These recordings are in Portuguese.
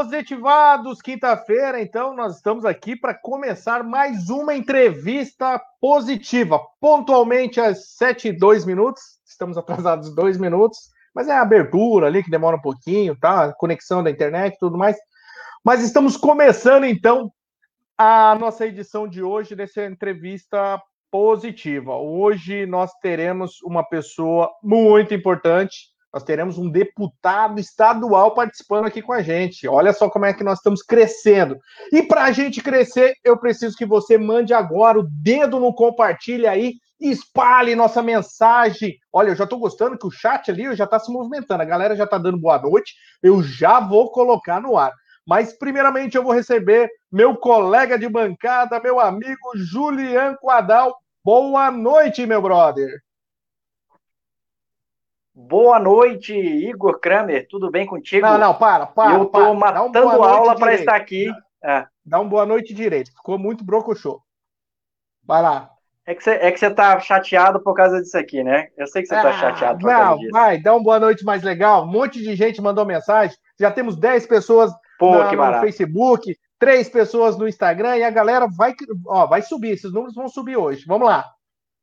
Positivados! Quinta-feira, então, nós estamos aqui para começar mais uma entrevista positiva, pontualmente às 7 e 2 minutos. Estamos atrasados dois minutos, mas é a abertura ali que demora um pouquinho, tá? Conexão da internet e tudo mais. Mas estamos começando, então, a nossa edição de hoje dessa entrevista positiva. Hoje nós teremos uma pessoa muito importante nós teremos um deputado estadual participando aqui com a gente. Olha só como é que nós estamos crescendo. E para a gente crescer, eu preciso que você mande agora o dedo no compartilha aí espalhe nossa mensagem. Olha, eu já estou gostando que o chat ali já está se movimentando. A galera já está dando boa noite. Eu já vou colocar no ar. Mas, primeiramente, eu vou receber meu colega de bancada, meu amigo Julian Quadal. Boa noite, meu brother. Boa noite, Igor Kramer. Tudo bem contigo? Não, não, para, para. Eu estou matando um aula para estar aqui. É. Dá um boa noite direito. Ficou muito brocochô. Vai lá. É que, você, é que você tá chateado por causa disso aqui, né? Eu sei que você tá ah, tá chateado por não, causa disso. Vai, dá uma boa noite mais legal. Um monte de gente mandou mensagem. Já temos 10 pessoas Pô, na, no Facebook, três pessoas no Instagram e a galera vai, ó, vai subir. Esses números vão subir hoje. Vamos lá.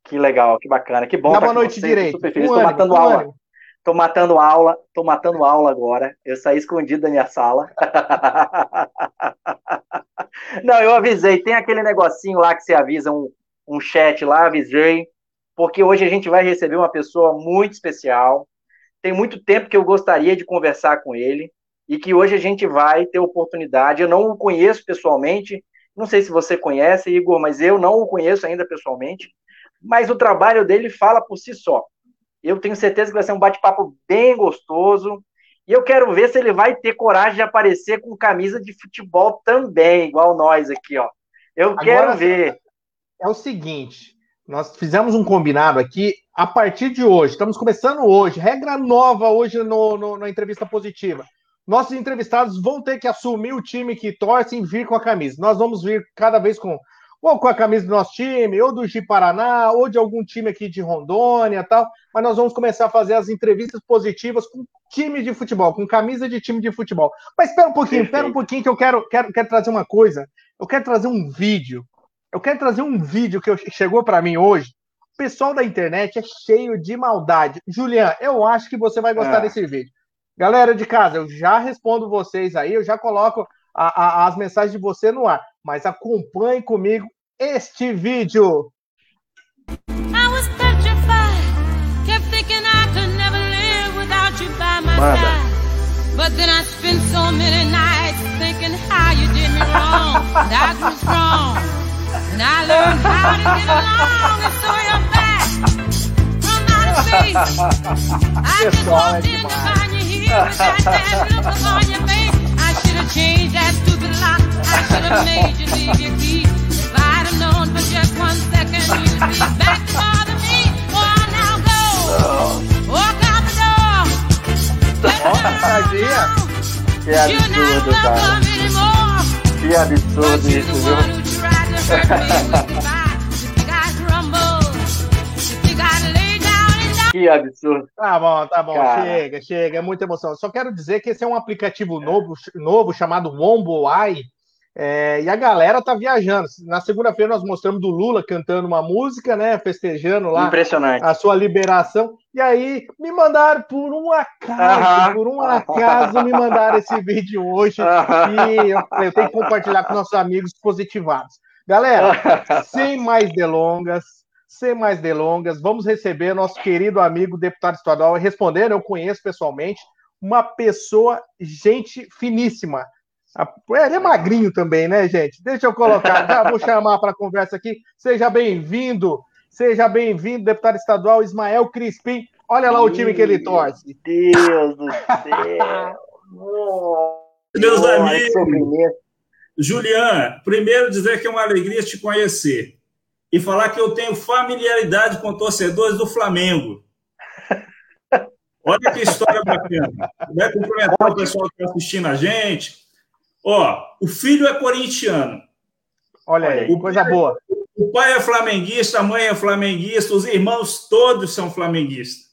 Que legal, que bacana, que bom. Dá boa noite direito. Super feliz. Estou matando um aula. Estou matando aula, tô matando aula agora. Eu saí escondido da minha sala. Não, eu avisei. Tem aquele negocinho lá que você avisa um, um chat lá, avisei. Porque hoje a gente vai receber uma pessoa muito especial. Tem muito tempo que eu gostaria de conversar com ele e que hoje a gente vai ter oportunidade. Eu não o conheço pessoalmente, não sei se você conhece, Igor, mas eu não o conheço ainda pessoalmente. Mas o trabalho dele fala por si só. Eu tenho certeza que vai ser um bate-papo bem gostoso. E eu quero ver se ele vai ter coragem de aparecer com camisa de futebol também, igual nós aqui, ó. Eu Agora, quero ver. É o seguinte, nós fizemos um combinado aqui a partir de hoje. Estamos começando hoje, regra nova hoje no, no, na entrevista positiva. Nossos entrevistados vão ter que assumir o time que torce e vir com a camisa. Nós vamos vir cada vez com ou com a camisa do nosso time, ou do Gi Paraná, ou de algum time aqui de Rondônia tal. Mas nós vamos começar a fazer as entrevistas positivas com time de futebol, com camisa de time de futebol. Mas espera um pouquinho, espera um pouquinho que eu quero, quero, quero trazer uma coisa. Eu quero trazer um vídeo. Eu quero trazer um vídeo que chegou para mim hoje. O pessoal da internet é cheio de maldade. Julian, eu acho que você vai gostar é. desse vídeo. Galera de casa, eu já respondo vocês aí, eu já coloco a, a, as mensagens de você no ar mas acompanhe comigo este vídeo. Manda. But then I spent so many nights thinking how you did me wrong. That was wrong. And I learned how to get along. And so you're back from outer space. I just walked in to find you here with that damn look on your face. Changed that stupid lock. I should have made you leave your key. If I'd have known for just one second you'd be back to bother me. Oh, now go. Walk out the door. Tadinha. Que absurdo, cara. Que absurdo isso, viu? Que absurdo. Tá bom, tá bom. Cara. Chega, chega. É muita emoção. Só quero dizer que esse é um aplicativo novo, novo chamado Wombo Eye. É, e a galera tá viajando. Na segunda-feira nós mostramos do Lula cantando uma música, né? Festejando lá a sua liberação. E aí me mandaram por um acaso, por um acaso me mandaram esse vídeo hoje. E eu, eu tenho que compartilhar com nossos amigos positivados. Galera, sem mais delongas, sem mais delongas, vamos receber nosso querido amigo deputado estadual respondendo. Eu conheço pessoalmente uma pessoa, gente finíssima. Ele é magrinho também, né, gente? Deixa eu colocar, já vou chamar para a conversa aqui. Seja bem-vindo, seja bem-vindo, deputado estadual Ismael Crispim. Olha lá o time que ele torce. Deus do céu! Meus amigos, Julian, primeiro dizer que é uma alegria te conhecer e falar que eu tenho familiaridade com torcedores do Flamengo. Olha que história bacana. Vai cumprimentar o pessoal que está assistindo a gente. Ó, o filho é corintiano. Olha aí, o coisa pai, boa. O pai é flamenguista, a mãe é flamenguista, os irmãos todos são flamenguistas.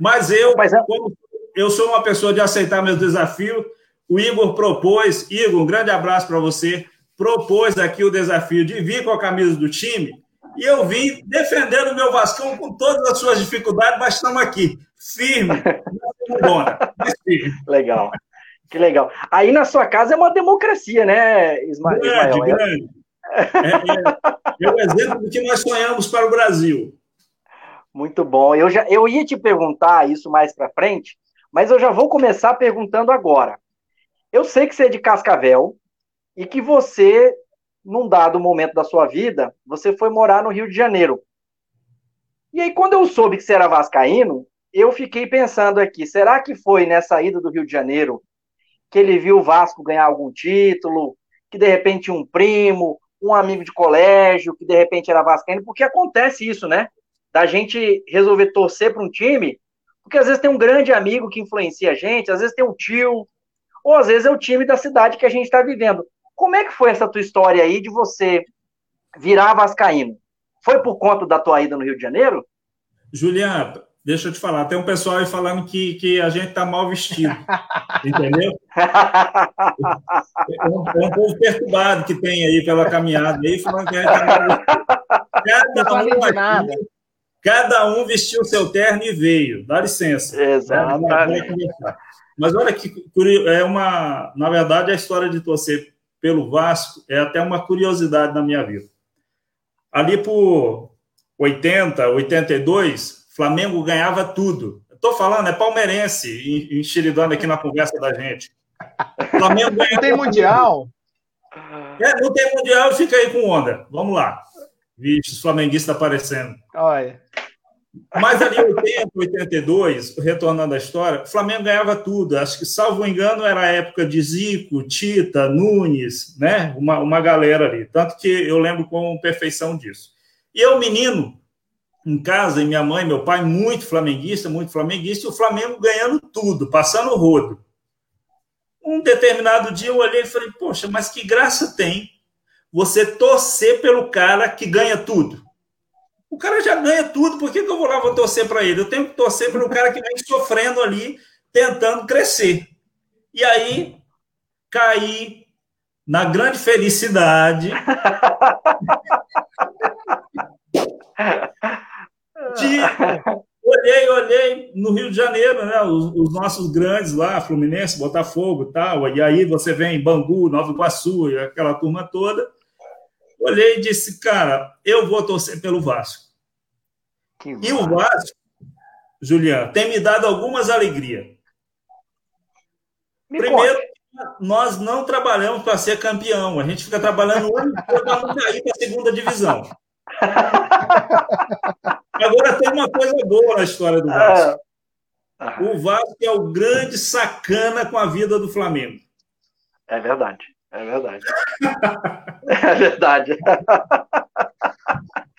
Mas eu, Mas é... como, eu sou uma pessoa de aceitar meus desafios. O Igor propôs, Igor, um grande abraço para você, propôs aqui o desafio de vir com a camisa do time, e eu vim defendendo o meu Vascão com todas as suas dificuldades, mas estamos aqui, firme, firme. Legal. Que legal. Aí na sua casa é uma democracia, né, Ismael? Grande, grande. É, é, é o exemplo do que nós sonhamos para o Brasil. Muito bom. Eu, já, eu ia te perguntar isso mais para frente, mas eu já vou começar perguntando agora. Eu sei que você é de Cascavel e que você, num dado momento da sua vida, você foi morar no Rio de Janeiro. E aí, quando eu soube que você era vascaíno, eu fiquei pensando aqui, será que foi nessa ida do Rio de Janeiro que ele viu o Vasco ganhar algum título, que de repente um primo, um amigo de colégio, que de repente era vascaíno, porque acontece isso, né? Da gente resolver torcer para um time, porque às vezes tem um grande amigo que influencia a gente, às vezes tem um tio, ou às vezes é o time da cidade que a gente está vivendo. Como é que foi essa tua história aí de você virar vascaíno? Foi por conta da tua ida no Rio de Janeiro? Juliana, Deixa eu te falar, tem um pessoal aí falando que, que a gente tá mal vestido. entendeu? É um, é um, povo perturbado que tem aí pela caminhada aí, falando que a gente tá mal vestido. Cada um, aqui, cada um vestiu o seu terno e veio. Dá licença. Exatamente. Mas olha que é uma. Na verdade, a história de torcer pelo Vasco é até uma curiosidade na minha vida. Ali por 80, 82, Flamengo ganhava tudo. Estou falando, é palmeirense, enxeridando aqui na conversa da gente. Flamengo ganha. Não tem Mundial. É, não tem Mundial, fica aí com onda. Vamos lá. Vixe, os flamenguistas aparecendo. Olha. Mas ali 80, 82, retornando à história, o Flamengo ganhava tudo. Acho que, salvo engano, era a época de Zico, Tita, Nunes, né? Uma, uma galera ali. Tanto que eu lembro com perfeição disso. E eu, menino, em casa, e minha mãe, meu pai, muito flamenguista, muito flamenguista, e o Flamengo ganhando tudo, passando o rodo. Um determinado dia eu olhei e falei, poxa, mas que graça tem você torcer pelo cara que ganha tudo. O cara já ganha tudo, por que, que eu vou lá vou torcer para ele? Eu tenho que torcer pelo cara que vem sofrendo ali, tentando crescer. E aí, caí na grande felicidade de olhei, olhei no Rio de Janeiro, né? Os, os, nossos grandes lá, Fluminense, Botafogo, tal. E aí você vem Bangu, Nova Iguaçu aquela turma toda. Olhei e disse, cara, eu vou torcer pelo Vasco. e o Vasco, Juliano, tem me dado algumas alegrias. Me Primeiro, nós não trabalhamos para ser campeão. A gente fica trabalhando hoje para não cair para a segunda divisão. Agora tem uma coisa boa na história do Vasco. Ah. O Vasco é o grande sacana com a vida do Flamengo. É verdade, é verdade. é verdade.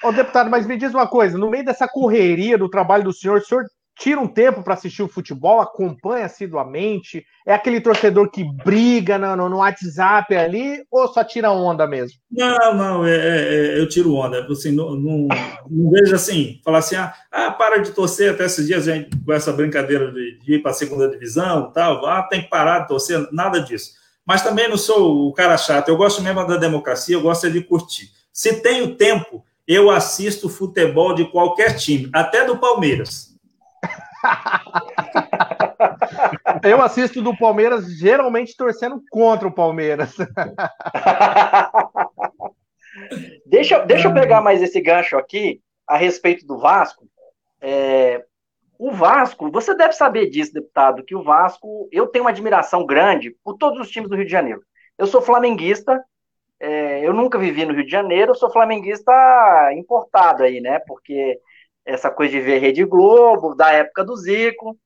Ô, deputado, mas me diz uma coisa: no meio dessa correria do trabalho do senhor, o senhor tira um tempo para assistir o futebol, acompanha assiduamente? É aquele torcedor que briga no, no, WhatsApp ali ou só tira onda mesmo? Não, não, é, é, é eu tiro onda. Assim, não, não, não, vejo assim, falar assim, ah, ah, para de torcer até esses dias a gente, com essa brincadeira de, de ir para a segunda divisão tal, ah, tem que parar de torcer, nada disso. Mas também não sou o cara chato, eu gosto mesmo da democracia, eu gosto de curtir. Se tenho tempo, eu assisto futebol de qualquer time, até do Palmeiras. Eu assisto do Palmeiras geralmente torcendo contra o Palmeiras. deixa, deixa eu pegar mais esse gancho aqui a respeito do Vasco. É, o Vasco, você deve saber disso, deputado, que o Vasco, eu tenho uma admiração grande por todos os times do Rio de Janeiro. Eu sou flamenguista, é, eu nunca vivi no Rio de Janeiro, eu sou flamenguista importado aí, né? Porque essa coisa de ver Rede Globo, da época do Zico.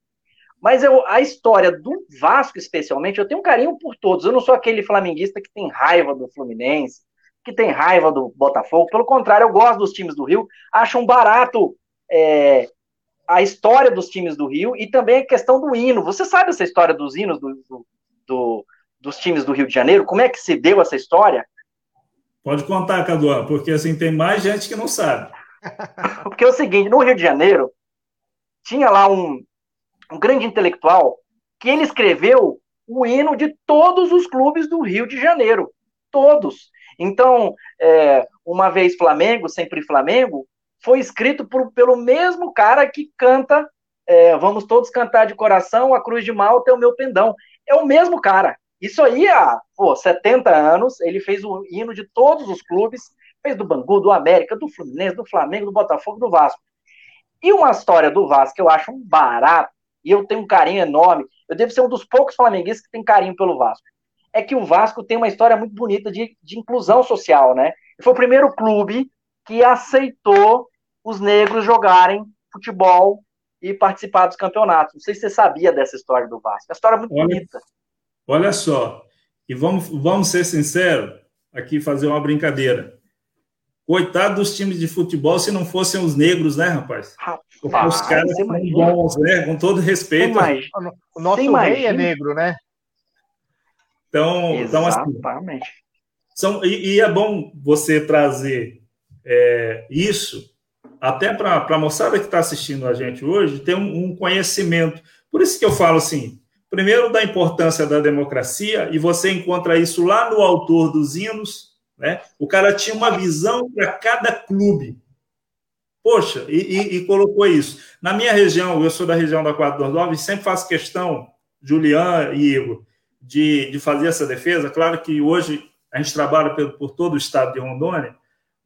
Mas eu, a história do Vasco, especialmente, eu tenho um carinho por todos. Eu não sou aquele flamenguista que tem raiva do Fluminense, que tem raiva do Botafogo. Pelo contrário, eu gosto dos times do Rio, acho um barato é, a história dos times do Rio e também a questão do hino. Você sabe essa história dos hinos do, do, do, dos times do Rio de Janeiro? Como é que se deu essa história? Pode contar, Cadu, porque assim tem mais gente que não sabe. Porque é o seguinte, no Rio de Janeiro, tinha lá um, um grande intelectual, que ele escreveu o hino de todos os clubes do Rio de Janeiro. Todos. Então, é, uma vez Flamengo, sempre Flamengo, foi escrito por, pelo mesmo cara que canta é, Vamos Todos Cantar de Coração, A Cruz de Malta é o Meu Pendão. É o mesmo cara. Isso aí há pô, 70 anos, ele fez o hino de todos os clubes, fez do Bangu, do América, do Fluminense, do Flamengo, do Botafogo, do Vasco. E uma história do Vasco que eu acho um barato, e eu tenho um carinho enorme, eu devo ser um dos poucos flamenguistas que tem carinho pelo Vasco. É que o Vasco tem uma história muito bonita de, de inclusão social, né? Foi o primeiro clube que aceitou os negros jogarem futebol e participar dos campeonatos. Não sei se você sabia dessa história do Vasco. É uma história muito olha, bonita. Olha só, e vamos, vamos ser sinceros, aqui fazer uma brincadeira. Coitado dos times de futebol se não fossem os negros, né, rapaz? rapaz os caras são bons, né? Com todo respeito. O nosso rei é negro, né? Então, então assim, são, e, e, é bom você trazer é, isso até para a moçada que está assistindo a gente hoje ter um, um, conhecimento. Por isso que eu falo assim, primeiro da importância da democracia, e você encontra isso lá no autor dos hinos, né? O cara tinha uma visão para cada clube. Poxa, e, e, e, colocou isso. Na minha região, eu sou da região da 429, sempre faço questão, Julian e Igor, de, de fazer essa defesa. Claro que hoje a gente trabalha por, por todo o estado de Rondônia,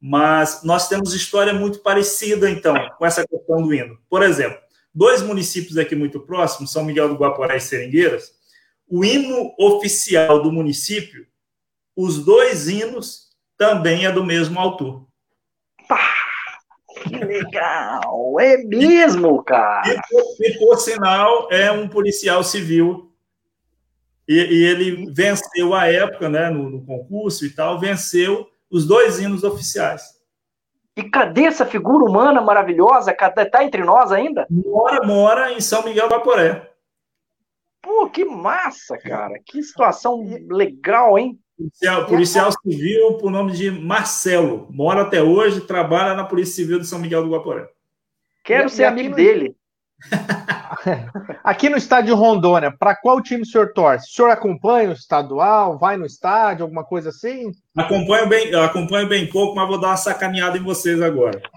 mas nós temos história muito parecida, então, com essa questão do hino. Por exemplo, dois municípios aqui muito próximos, São Miguel do Guaporé e Seringueiras, o hino oficial do município, os dois hinos também é do mesmo autor. Pá, que legal! É mesmo, cara! E, e, por sinal, é um policial civil. E, e ele venceu a época, né, no, no concurso e tal, venceu os dois hinos oficiais. E cadê essa figura humana maravilhosa? Está entre nós ainda? Mora, mora em São Miguel do Aporé. Pô, que massa, cara. Que situação legal, hein? Policial, policial civil por nome de Marcelo. Mora até hoje, trabalha na Polícia Civil de São Miguel do Guaporé. Quero e, ser e amigo no... dele. Aqui no estádio Rondônia, para qual time o senhor torce? O senhor acompanha o estadual? Vai no estádio, alguma coisa assim? Acompanho bem, acompanho bem pouco, mas vou dar uma sacaneada em vocês agora.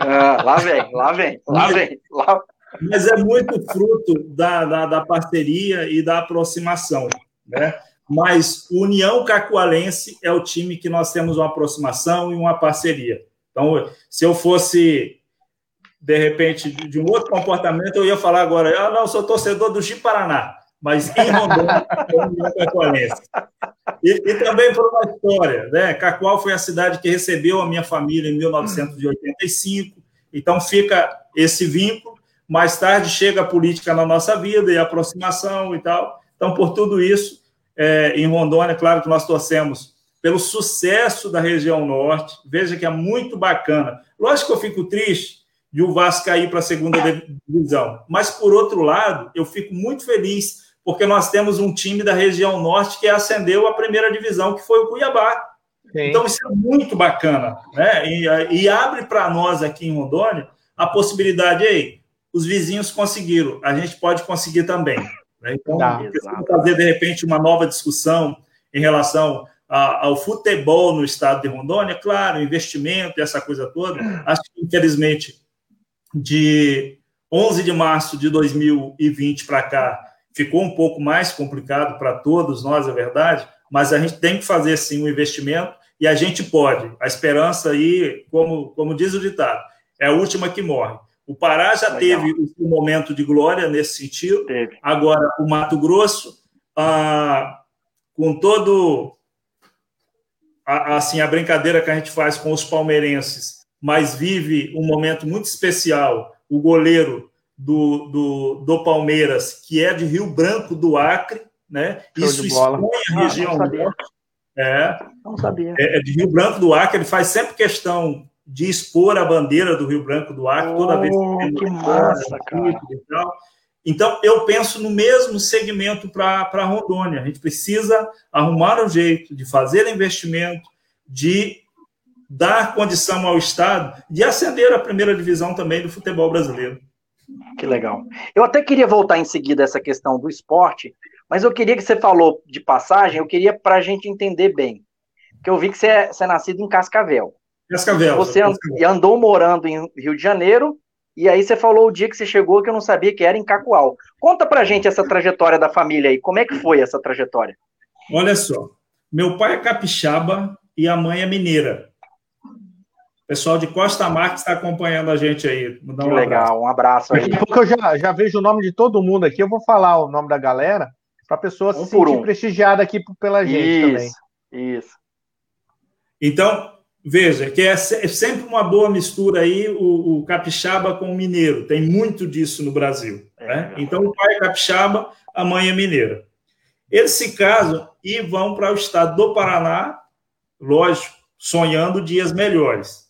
Ah, lá vem, lá vem, lá mas, vem. Lá... Mas é muito fruto da, da, da, parceria e da aproximação, né? Mas União Cacoalense é o time que nós temos uma aproximação e uma parceria. Então, se eu fosse de repente, de um outro comportamento, eu ia falar agora, ah, não, sou torcedor do Ji-Paraná, mas em Rondônia, é e, e também por uma história, né? Cacoal foi a cidade que recebeu a minha família em 1985, então fica esse vínculo. Mais tarde chega a política na nossa vida e a aproximação e tal. Então, por tudo isso, é, em Rondônia, claro que nós torcemos pelo sucesso da região norte. Veja que é muito bacana. Lógico que eu fico triste e o Vasco cair para a segunda divisão. Mas, por outro lado, eu fico muito feliz porque nós temos um time da região norte que ascendeu à primeira divisão, que foi o Cuiabá. Sim. Então, isso é muito bacana. Né? E, e abre para nós aqui em Rondônia a possibilidade, aí, os vizinhos conseguiram, a gente pode conseguir também. Né? Então, tá, fazer, de repente, uma nova discussão em relação ao futebol no estado de Rondônia, claro, investimento, essa coisa toda. Acho que, infelizmente, de 11 de março de 2020 para cá ficou um pouco mais complicado para todos nós, é verdade, mas a gente tem que fazer sim um investimento e a gente pode. A esperança aí, como, como diz o ditado, é a última que morre. O Pará já Legal. teve um momento de glória nesse sentido. Teve. Agora, o Mato Grosso, ah, com todo a, assim a brincadeira que a gente faz com os palmeirenses, mas vive um momento muito especial. O goleiro do, do, do Palmeiras, que é de Rio Branco do Acre, né? Isso expõe a ah, região ah, norte. É, não sabia. É, é, de Rio Branco do Acre, ele faz sempre questão de expor a bandeira do Rio Branco do Acre oh, toda vez que tem que massa, cara. Então, eu penso no mesmo segmento para Rondônia. A gente precisa arrumar um jeito de fazer investimento, de dar condição ao Estado de ascender à primeira divisão também do futebol brasileiro. Que legal. Eu até queria voltar em seguida essa questão do esporte, mas eu queria que você falou de passagem, eu queria para a gente entender bem. Que eu vi que você é, você é nascido em Cascavel. Cascavel. Você Cascavel. andou morando em Rio de Janeiro, e aí você falou o dia que você chegou que eu não sabia que era em Cacoal. Conta pra gente essa trajetória da família aí. Como é que foi essa trajetória? Olha só. Meu pai é capixaba e a mãe é mineira. Pessoal de Costa Marques está acompanhando a gente aí. Mandar um que legal, abraço. um abraço aí. Daqui a pouco eu já, já vejo o nome de todo mundo aqui. Eu vou falar o nome da galera para a pessoa um se sentir um. prestigiada aqui pela gente isso, também. Isso. Então, veja, que é, é sempre uma boa mistura aí o, o, capixaba com o mineiro. Tem muito disso no Brasil. É, né? Então, o pai é capixaba, a mãe é mineira. Eles se casam e vão para o estado do Paraná, lógico, sonhando dias melhores.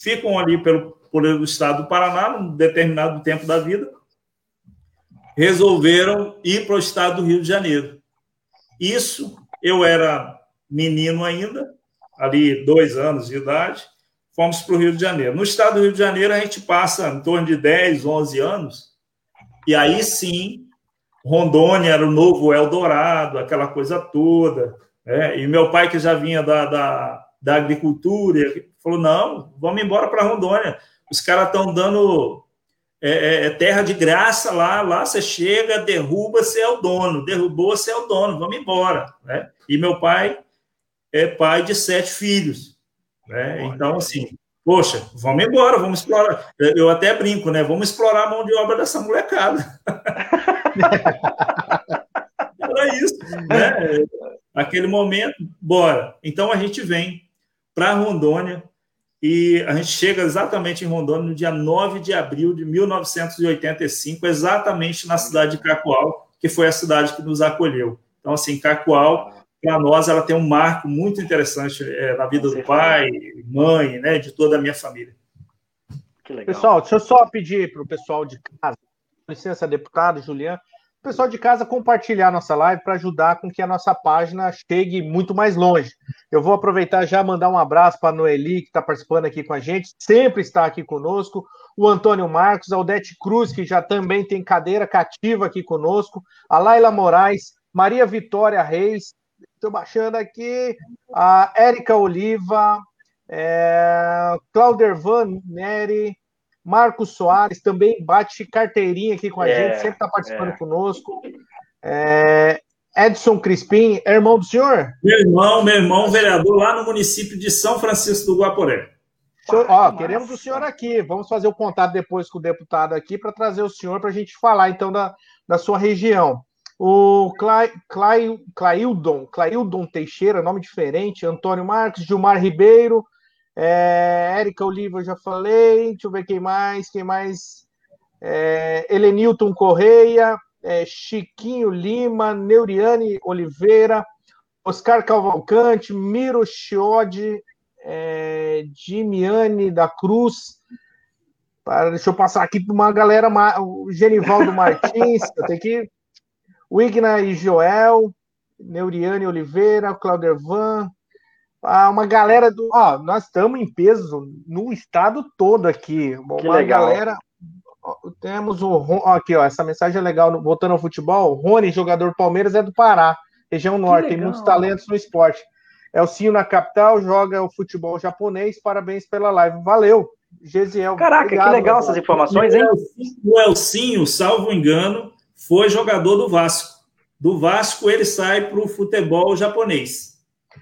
Ficam ali pelo, pelo estado do Paraná, num determinado tempo da vida, resolveram ir para o estado do Rio de Janeiro. Isso, eu era menino ainda, ali dois anos de idade, fomos para o Rio de Janeiro. No estado do Rio de Janeiro, a gente passa em torno de 10, 11 anos, e aí sim, Rondônia era o novo Eldorado, aquela coisa toda. Né? E meu pai, que já vinha da, da da agricultura, falou: não, vamos embora para Rondônia. Os caras estão dando é, é, é, terra de graça lá, lá você chega, derruba, você é o dono, derrubou, você é o dono, vamos embora. Né? E meu pai é pai de sete filhos. Né? Então, assim, poxa, vamos embora, vamos explorar. Eu até brinco, né? Vamos explorar a mão de obra dessa molecada. Era isso, né? Aquele momento, bora. Então a gente vem para Rondônia. E a gente chega exatamente em Rondônia no dia 9 de abril de 1985, exatamente na cidade de Cacoal, que foi a cidade que nos acolheu. Então, assim, Cacoal, para nós, ela tem um marco muito interessante é, na vida do pai, mãe, né, de toda a minha família. Pessoal, deixa eu só pedir para o pessoal de casa, licença, deputado Juliano, pessoal de casa compartilhar nossa live para ajudar com que a nossa página chegue muito mais longe. Eu vou aproveitar já mandar um abraço para a Noeli, que está participando aqui com a gente, sempre está aqui conosco, o Antônio Marcos, a Odete Cruz, que já também tem cadeira cativa aqui conosco, a Laila Moraes, Maria Vitória Reis, estou baixando aqui, a Érica Oliva, é, Claudervan Neri, Marcos Soares também bate carteirinha aqui com a é, gente, sempre está participando é. conosco. É, Edson Crispim, é irmão do senhor? Meu irmão, meu irmão, vereador lá no município de São Francisco do Guaporé. Senhor, ó, queremos o senhor aqui. Vamos fazer o contato depois com o deputado aqui para trazer o senhor para a gente falar então da, da sua região. O Cla, Cla, Claildon, Claildon Teixeira, nome diferente, Antônio Marques, Gilmar Ribeiro, é, Érica Oliva, eu já falei. Deixa eu ver quem mais. Quem mais? É, Helenilton Correia, é, Chiquinho Lima, Neuriane Oliveira, Oscar Cavalcante, Miro Chiodi, é, Dimiane da Cruz. Para, deixa eu passar aqui para uma galera, o Genivaldo Martins, tenho que. Wigna e Joel, Neuriane Oliveira, Claudervan, ah, uma galera do. Ó, nós estamos em peso no estado todo aqui. Uma legal. galera. Temos o. Aqui, ó, essa mensagem é legal. Voltando ao futebol, o Rony, jogador Palmeiras, é do Pará, região norte, tem muitos talentos no esporte. É o Cio na capital, joga o futebol japonês. Parabéns pela live. Valeu, Gesiel. Caraca, obrigado, que legal essas informações, hein? O Elcinho, salvo engano, foi jogador do Vasco. Do Vasco, ele sai para o futebol japonês.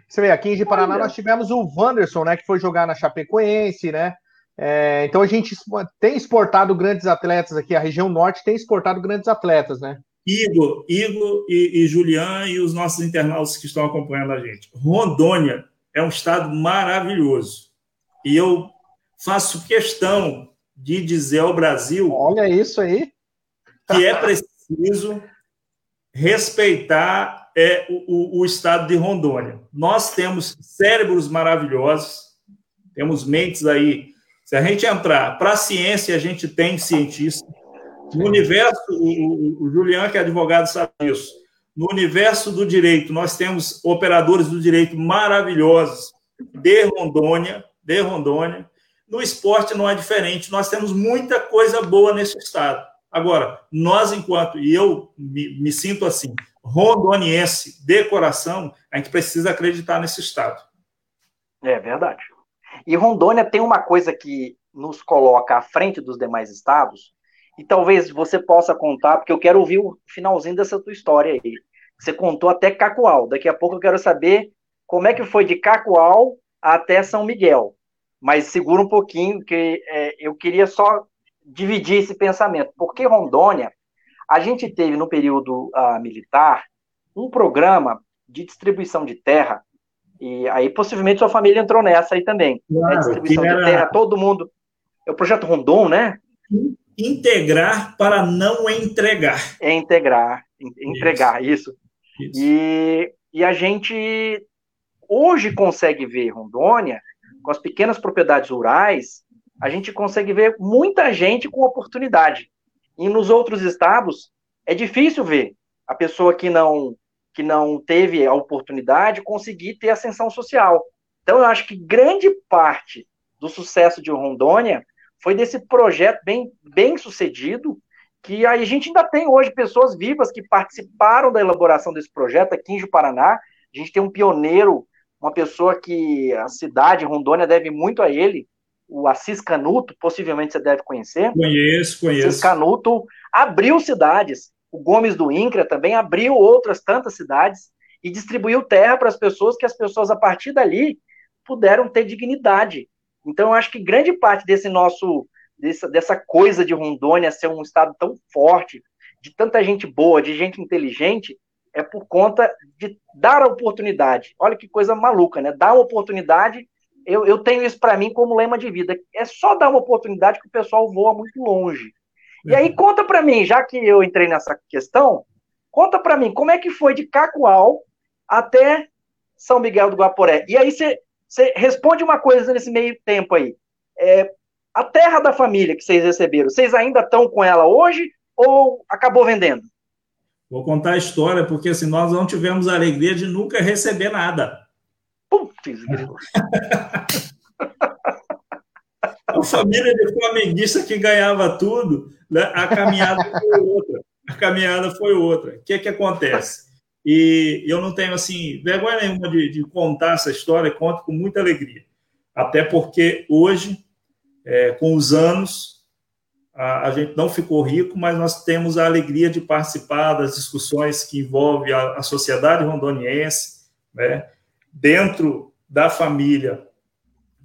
Você vê, aqui em Paraná nós tivemos o Wanderson, né, que foi jogar na Chapecoense, né? É, então a gente tem exportado grandes atletas aqui, a região norte tem exportado grandes atletas, né? Igor, Igor e, e Julian e os nossos internautas que estão acompanhando a gente. Rondônia é um estado maravilhoso. E eu faço questão de dizer ao Brasil. Olha isso aí. Que é preciso respeitar é o, o, estado de Rondônia. Nós temos cérebros maravilhosos, temos mentes aí. Se a gente entrar para a ciência, a gente tem cientista. No universo, o, o, Julian, que é advogado, sabe isso. No universo do direito, nós temos operadores do direito maravilhosos de Rondônia, de Rondônia. No esporte não é diferente. Nós temos muita coisa boa nesse estado. Agora, nós, enquanto, e eu me, me sinto assim, rondoniense de coração, a gente precisa acreditar nesse estado. É verdade. E Rondônia tem uma coisa que nos coloca à frente dos demais estados, e talvez você possa contar, porque eu quero ouvir o finalzinho dessa tua história aí. Você contou até Cacoal. Daqui a pouco eu quero saber como é que foi de Cacoal até São Miguel. Mas segura um pouquinho, que é, eu queria só dividir esse pensamento. Porque Rondônia, a gente teve no período uh, militar um programa de distribuição de terra, e aí possivelmente sua família entrou nessa aí também. Claro, distribuição era... de terra, todo mundo. É o projeto Rondon, né? Integrar para não entregar. É integrar, entregar, isso. isso. E, e a gente hoje consegue ver Rondônia, com as pequenas propriedades rurais, a gente consegue ver muita gente com oportunidade. E nos outros estados é difícil ver a pessoa que não que não teve a oportunidade conseguir ter ascensão social. Então eu acho que grande parte do sucesso de Rondônia foi desse projeto bem bem sucedido que a gente ainda tem hoje pessoas vivas que participaram da elaboração desse projeto aqui em Paraná. A gente tem um pioneiro, uma pessoa que a cidade Rondônia deve muito a ele, o Assis Canuto, possivelmente você deve conhecer. Conheço, conheço. Assis Canuto abriu cidades. O Gomes do INCRA também abriu outras tantas cidades e distribuiu terra para as pessoas, que as pessoas, a partir dali, puderam ter dignidade. Então, eu acho que grande parte desse nosso, dessa, dessa coisa de Rondônia ser um estado tão forte, de tanta gente boa, de gente inteligente, é por conta de dar a oportunidade. Olha que coisa maluca, né? Dar a oportunidade eu, eu tenho isso para mim como lema de vida. É só dar uma oportunidade que o pessoal voa muito longe. E aí conta para mim, já que eu entrei nessa questão, conta para mim como é que foi de Cacoal até São Miguel do Guaporé. E aí você responde uma coisa nesse meio tempo aí. É, a terra da família que vocês receberam, vocês ainda estão com ela hoje ou acabou vendendo? Vou contar a história, porque assim, nós não tivemos a alegria de nunca receber nada. Putz, A família de flamenguista que ganhava tudo, né? a caminhada foi outra. A caminhada foi outra. O que é que acontece? E eu não tenho, assim, vergonha nenhuma de, de contar essa história, conto com muita alegria. Até porque hoje, é, com os anos, a, a, gente não ficou rico, mas nós temos a alegria de participar das discussões que envolvem a, a sociedade rondoniense, né? dentro da família,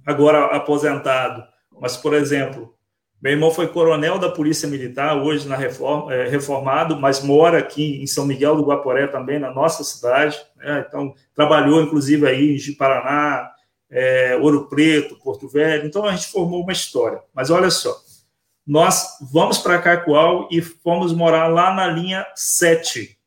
agora aposentado, mas, por exemplo, meu irmão foi coronel da Polícia Militar, hoje na reforma, é, reformado, mas mora aqui em São Miguel do Guaporé também, na nossa cidade. Né? Então, trabalhou inclusive aí em Paraná, é, Ouro Preto, Porto Velho. Então, a gente formou uma história. Mas olha só, nós vamos para Cacoal e fomos morar lá na linha 7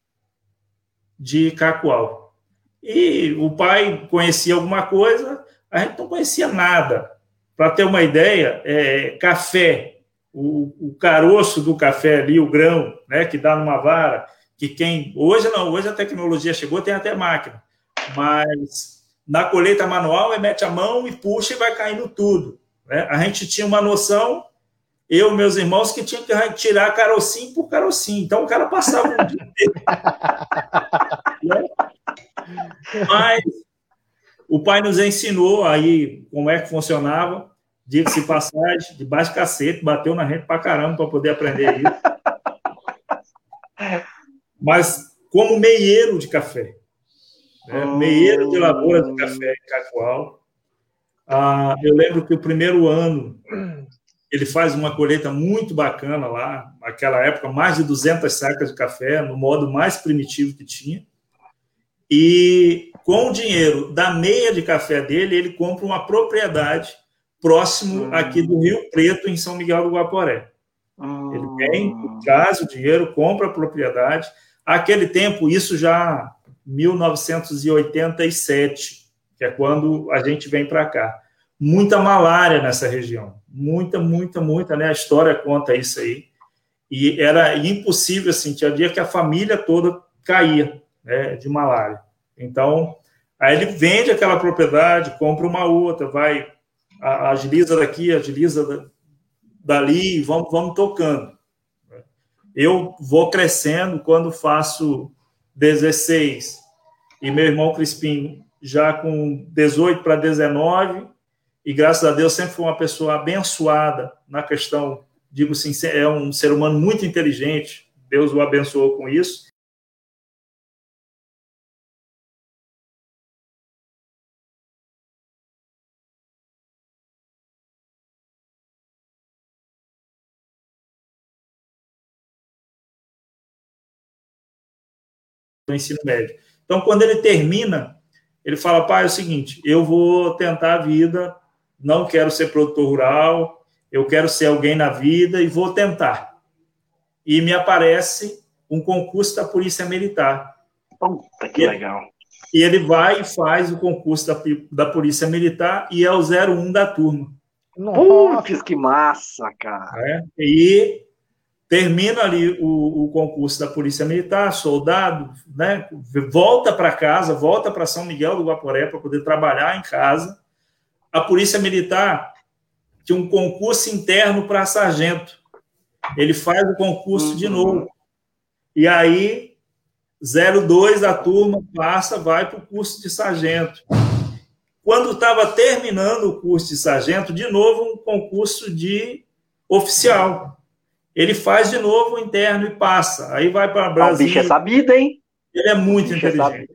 de Cacoal. E o pai conhecia alguma coisa, a gente não conhecia nada. Para ter uma ideia, é, café, o, o, caroço do café ali, o grão, né, que dá numa vara, que quem. Hoje não, hoje a tecnologia chegou, tem até máquina. Mas na colheita manual, é mete a mão e puxa e vai caindo tudo. Né? A gente tinha uma noção, eu e meus irmãos, que tinha que tirar carocinho por carocinho. Então o cara passava um dia né? Mas o pai nos ensinou aí como é que funcionava. Diga-se passagem, de baixo cacete, bateu na gente pra caramba para poder aprender isso. Mas como meieiro de café, né? meieiro de lavoura de café em Cacoal. Ah, eu lembro que o primeiro ano ele faz uma colheita muito bacana lá, naquela época, mais de 200 sacas de café, no modo mais primitivo que tinha. E com o dinheiro da meia de café dele, ele compra uma propriedade próximo hum. aqui do Rio Preto, em São Miguel do Guaporé. Hum. Ele vem, traz o dinheiro, compra a propriedade. Aquele tempo, isso já 1987, que é quando a gente vem para cá. Muita malária nessa região. Muita, muita, muita, né? A história conta isso aí. E era impossível, assim, tinha dia que a família toda caía né, de malária. Então, aí ele vende aquela propriedade, compra uma outra, vai agiliza daqui, agiliza dali, vamos, vamos tocando. Eu vou crescendo quando faço 16 e meu irmão Crispim já com 18 para 19 e graças a Deus sempre foi uma pessoa abençoada na questão, digo assim, é um ser humano muito inteligente, Deus o abençoou com isso. Do ensino médio. Então, quando ele termina, ele fala: pai, é o seguinte, eu vou tentar a vida, não quero ser produtor rural, eu quero ser alguém na vida e vou tentar. E me aparece um concurso da Polícia Militar. Puta, que legal. E ele vai e faz o concurso da, da Polícia Militar e é o 01 da turma. Putz, que massa, cara. É, e termina ali o, o, concurso da Polícia Militar, soldado, né, volta para casa, volta para São Miguel do Guaporé para poder trabalhar em casa. A Polícia Militar tinha um concurso interno para sargento. Ele faz o concurso uhum. de novo. E aí, 02 da turma passa, vai para o curso de sargento. Quando estava terminando o curso de sargento, de novo um concurso de oficial. Ele faz de novo o interno e passa. Aí vai para Brasília. O bicho é sabido, hein? Ele é muito é inteligente.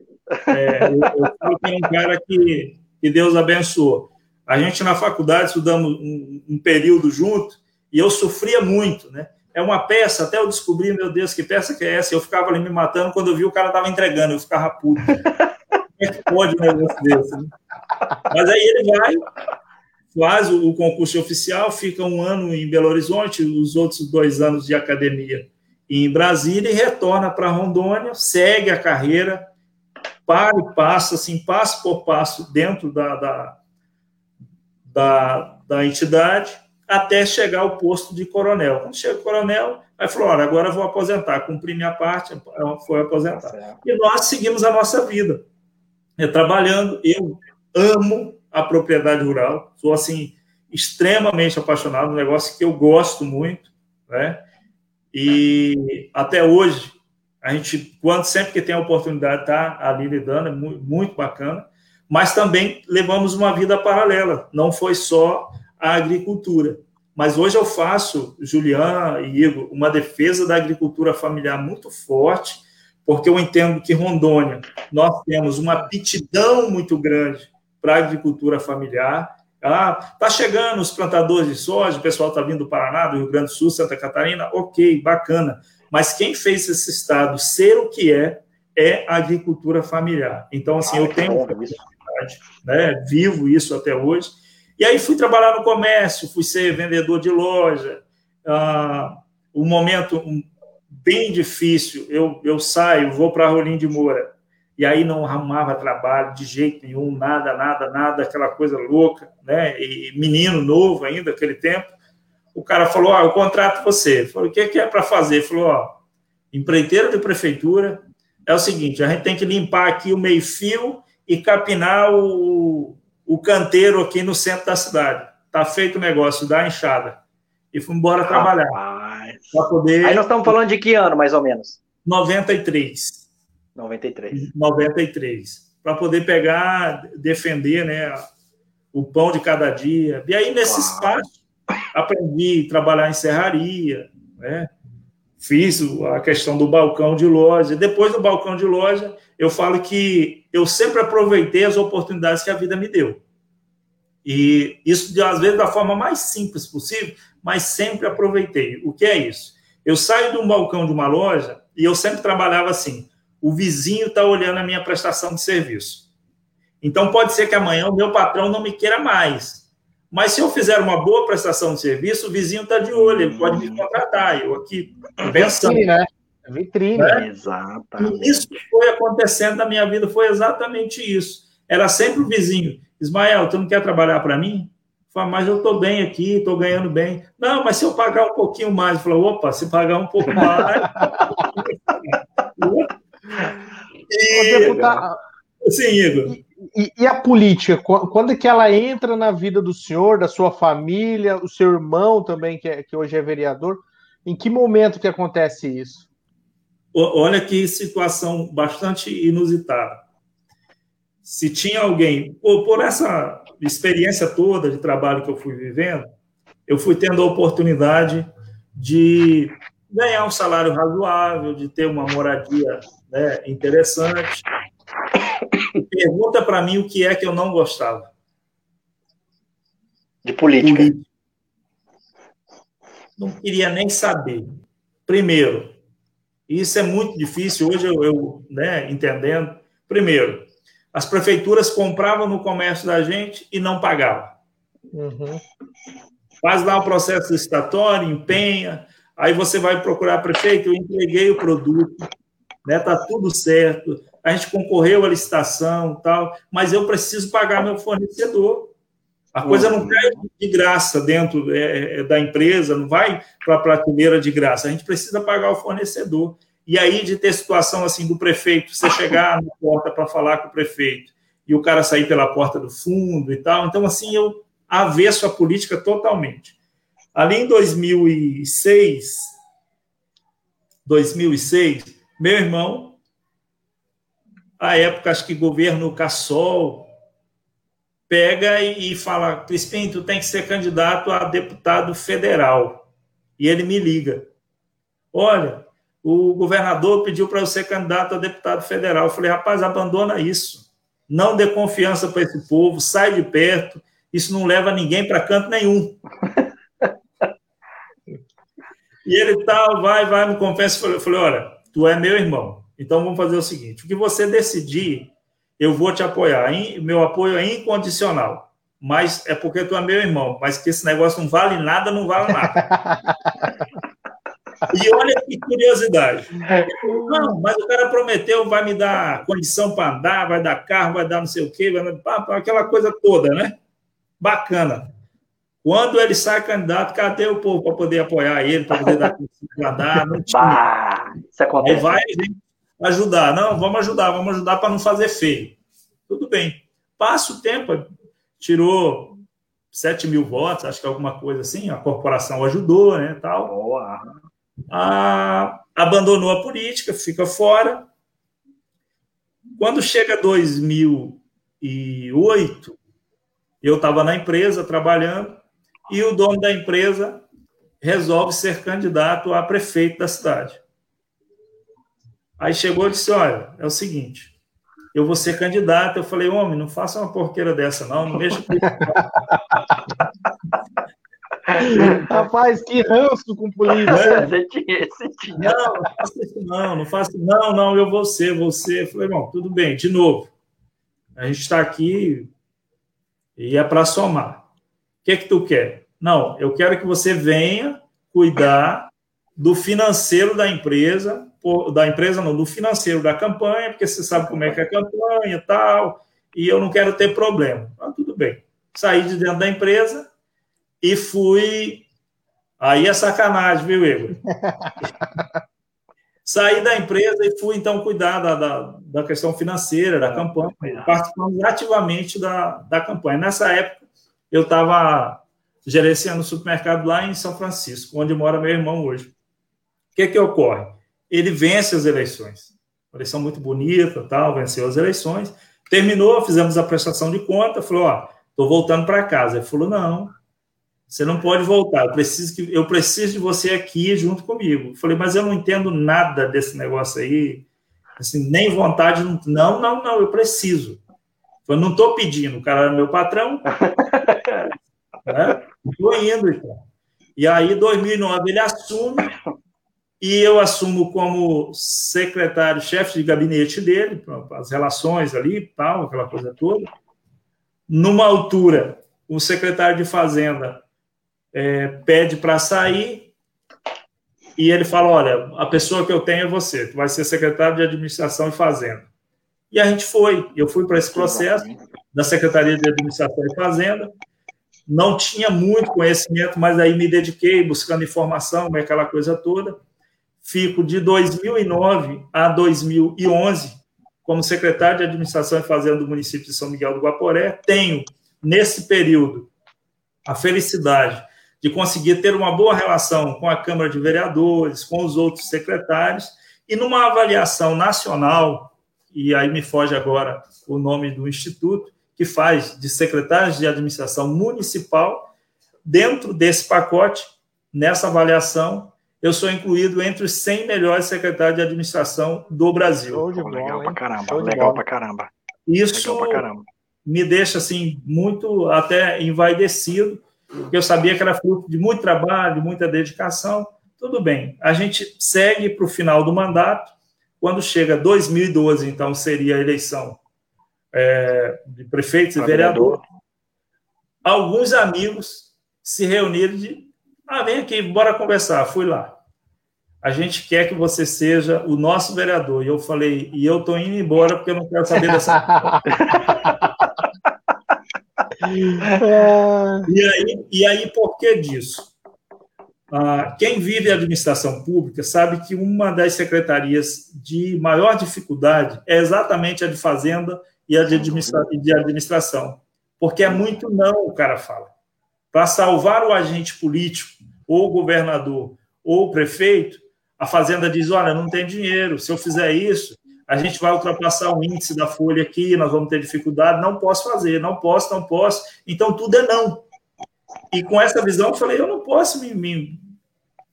É eu, eu que é um cara que, que Deus abençoou. A gente na faculdade estudamos um, um, período junto e eu sofria muito, né? É uma peça, até eu descobri, meu Deus, que peça que é essa? Eu ficava ali me matando, quando eu vi o cara estava entregando, eu ficava puto. Como é que pode um negócio desse? Né? Mas aí ele vai, faz o, concurso oficial, fica um ano em Belo Horizonte, os outros dois anos de academia em Brasília e retorna para Rondônia, segue a carreira, para e passa, assim, passo por passo dentro da, da, da, da entidade, até chegar ao posto de coronel. Quando chega o coronel, aí falou: olha, agora vou aposentar, cumpri minha parte, foi aposentar. Tá e nós seguimos a nossa vida, é, trabalhando. Eu amo a propriedade rural. Sou assim extremamente apaixonado, um negócio que eu gosto muito, né? E até hoje a gente, quando sempre que tem a oportunidade, tá ali lidando, é muito, muito bacana. Mas também levamos uma vida paralela. Não foi só a agricultura. Mas hoje eu faço, Julian e Igor, uma defesa da agricultura familiar muito forte, porque eu entendo que Rondônia nós temos uma aptidão muito grande para a agricultura familiar. Ah, tá chegando os plantadores de soja, o pessoal está vindo do Paraná, do Rio Grande do Sul, Santa Catarina, ok, bacana. Mas quem fez esse estado ser o que é, é a agricultura familiar. Então, assim, ah, eu tenho né, vivo isso até hoje. E aí fui trabalhar no comércio, fui ser vendedor de loja. Ah, um momento bem difícil, eu, eu saio, vou para Rolim de Moura e aí não arrumava trabalho de jeito nenhum, nada, nada, nada, aquela coisa louca, né? E menino novo ainda, aquele tempo. O cara falou: Ó, eu contrato você. Falei: O que, que é para fazer? Ele falou: Ó, empreiteiro de prefeitura é o seguinte: a gente tem que limpar aqui o meio-fio e capinar o, o canteiro aqui no centro da cidade. Tá feito o negócio, dá a enxada. E fui embora trabalhar. Poder... Aí nós estamos falando de que ano, mais ou menos? 93. 93. 93. Para poder pegar, defender né, o pão de cada dia. E aí, nesse espaço, aprendi a trabalhar em serraria, né? fiz a questão do balcão de loja. Depois do balcão de loja, eu falo que eu sempre aproveitei as oportunidades que a vida me deu. E isso, às vezes, da forma mais simples possível, mas sempre aproveitei. O que é isso? Eu saio de um balcão de uma loja e eu sempre trabalhava assim: o vizinho está olhando a minha prestação de serviço. Então, pode ser que amanhã o meu patrão não me queira mais. Mas se eu fizer uma boa prestação de serviço, o vizinho está de olho, ele pode me contratar. Eu aqui pensando. Vitrine, né? Vitrine. Né? Exatamente. E isso foi acontecendo na minha vida, foi exatamente isso. Era sempre o vizinho. Ismael, tu não quer trabalhar para mim? Fala, mas eu estou bem aqui, estou ganhando bem. Não, mas se eu pagar um pouquinho mais, falou, opa, se pagar um pouco mais. E, deputado, Sim, Igor. E, e, a política, quando é que ela entra na vida do senhor, da sua família, o seu irmão também, que, é, que hoje é vereador? Em que momento que acontece isso? Olha que situação bastante inusitada. Se tinha alguém, por, por essa experiência toda de trabalho que eu fui vivendo, eu fui tendo a oportunidade de ganhar um salário razoável, de ter uma moradia né, interessante. Pergunta para mim o que é que eu não gostava. De política. política. Não queria nem saber. Primeiro, isso é muito difícil hoje eu, eu né, entendendo. Primeiro, as prefeituras compravam no comércio da gente e não pagavam. Uhum. Faz lá o processo licitatório, empenha, aí você vai procurar prefeito, eu entreguei o produto, né, tá tudo certo, a gente concorreu à licitação tal, mas eu preciso pagar meu fornecedor. A coisa não cai de graça dentro é, é da empresa, não vai para a prateleira de graça. A gente precisa pagar o fornecedor. E aí, de ter situação assim do prefeito, você chegar na porta para falar com o prefeito e o cara sair pela porta do fundo e tal. Então, assim, eu avesso a política totalmente. Ali em 2006, 2006, meu irmão, a época, acho que governo Cassol, pega e, fala: Crispim, tu tem que ser candidato a deputado federal. E ele me liga: Olha, o governador pediu para eu ser candidato a deputado federal. Eu falei: rapaz, abandona isso. Não dê confiança para esse povo, sai de perto. Isso não leva ninguém para canto nenhum. e ele tal, vai, vai, me confessa. Eu falei: olha, tu é meu irmão. Então vamos fazer o seguinte: o que você decidir eu vou te apoiar. Meu apoio é incondicional. Mas é porque tu é meu irmão. Mas que esse negócio não vale nada, não vale nada. e olha que curiosidade. Não, mas o cara prometeu, vai me dar condição para andar, vai dar carro, vai dar não sei o quê, vai dar, aquela coisa toda, né? Bacana. Quando ele sai candidato, cadê o povo para poder apoiar ele, para poder dar condição para andar? Não tinha. Isso acontece. Aí vai, ajudar. Não, vamos ajudar, vamos ajudar para não fazer feio. Tudo bem. Passa o tempo, tirou 7 mil votos, acho que alguma coisa assim, a corporação ajudou, né, tal. Ah, abandonou a política, fica fora. Quando chega 2008, eu estava na empresa trabalhando e o dono da empresa resolve ser candidato a prefeito da cidade. Aí chegou e disse: Olha, é o seguinte, eu vou ser candidato. Eu falei: Homem, não faça uma porqueira dessa, não, não mexa com Rapaz, que ranço com polícia. Não, não faça isso, não, não faça. Não, não, eu vou ser, você. Eu falei, bom, tudo bem, de novo. A gente está aqui e é para somar. O que é que tu quer? Não, eu quero que você venha cuidar do financeiro da empresa da empresa, não, do financeiro da campanha, porque você sabe como é que é a campanha e tal, e eu não quero ter problema. Ah, tudo bem. Saí de dentro da empresa e fui. Aí é sacanagem, viu, Igor? Saí da empresa e fui, então, cuidar da, da, da questão financeira, da campanha, participando ativamente da, da campanha. Nessa época, eu estava gerenciando o supermercado lá em São Francisco, onde mora meu irmão hoje. O que, que ocorre? Ele vence as eleições. Uma eleição muito bonita, tal, venceu as eleições. Terminou, fizemos a prestação de conta, falou, ó, tô voltando para casa. Ele falou, não, você não pode voltar, eu preciso, que, eu preciso de você aqui junto comigo. Eu falei, mas eu não entendo nada desse negócio aí, assim, nem vontade, não, não, não, não eu preciso. Eu não estou pedindo, o cara era meu patrão, né? Estou indo, então. E aí, 2009, ele assume, e eu assumo como secretário, chefe de gabinete dele, as relações ali, tal, aquela coisa toda. Numa altura, o secretário de Fazenda é, pede para sair e ele fala: Olha, a pessoa que eu tenho é você, tu vai ser secretário de Administração e Fazenda. E a gente foi, eu fui para esse processo da Secretaria de Administração e Fazenda. Não tinha muito conhecimento, mas aí me dediquei buscando informação, aquela coisa toda fico de 2009 a 2011 como secretário de Administração e Fazenda do município de São Miguel do Guaporé. Tenho, nesse período, a felicidade de conseguir ter uma boa relação com a Câmara de Vereadores, com os outros secretários, e numa avaliação nacional, e aí me foge agora o nome do instituto, que faz de secretários de administração municipal, dentro desse pacote, nessa avaliação, eu sou incluído entre os 100 melhores secretários de administração do Brasil. Show de bola, legal pra caramba, legal pra caramba. Isso legal pra caramba. me deixa assim muito até envaidecido, porque eu sabia que era fruto de muito trabalho, de muita dedicação. Tudo bem, a gente segue para o final do mandato. Quando chega 2012, então seria a eleição é, de prefeitos e vereadores. Alguns amigos se reuniram de ah, vem aqui, bora conversar. Fui lá. A gente quer que você seja o nosso vereador. E eu falei, e eu tô indo embora porque eu não quero saber dessa. e, aí, e aí, por que disso? Ah, quem vive a administração pública sabe que uma das secretarias de maior dificuldade é exatamente a de Fazenda e a de, administra de administração. Porque é muito não, o cara fala. Para salvar o agente político, ou o governador, ou o prefeito, a Fazenda diz: olha, não tem dinheiro, se eu fizer isso, a gente vai ultrapassar o índice da folha aqui, nós vamos ter dificuldade, não posso fazer, não posso, não posso. Então, tudo é não. E com essa visão, eu falei: eu não posso me, me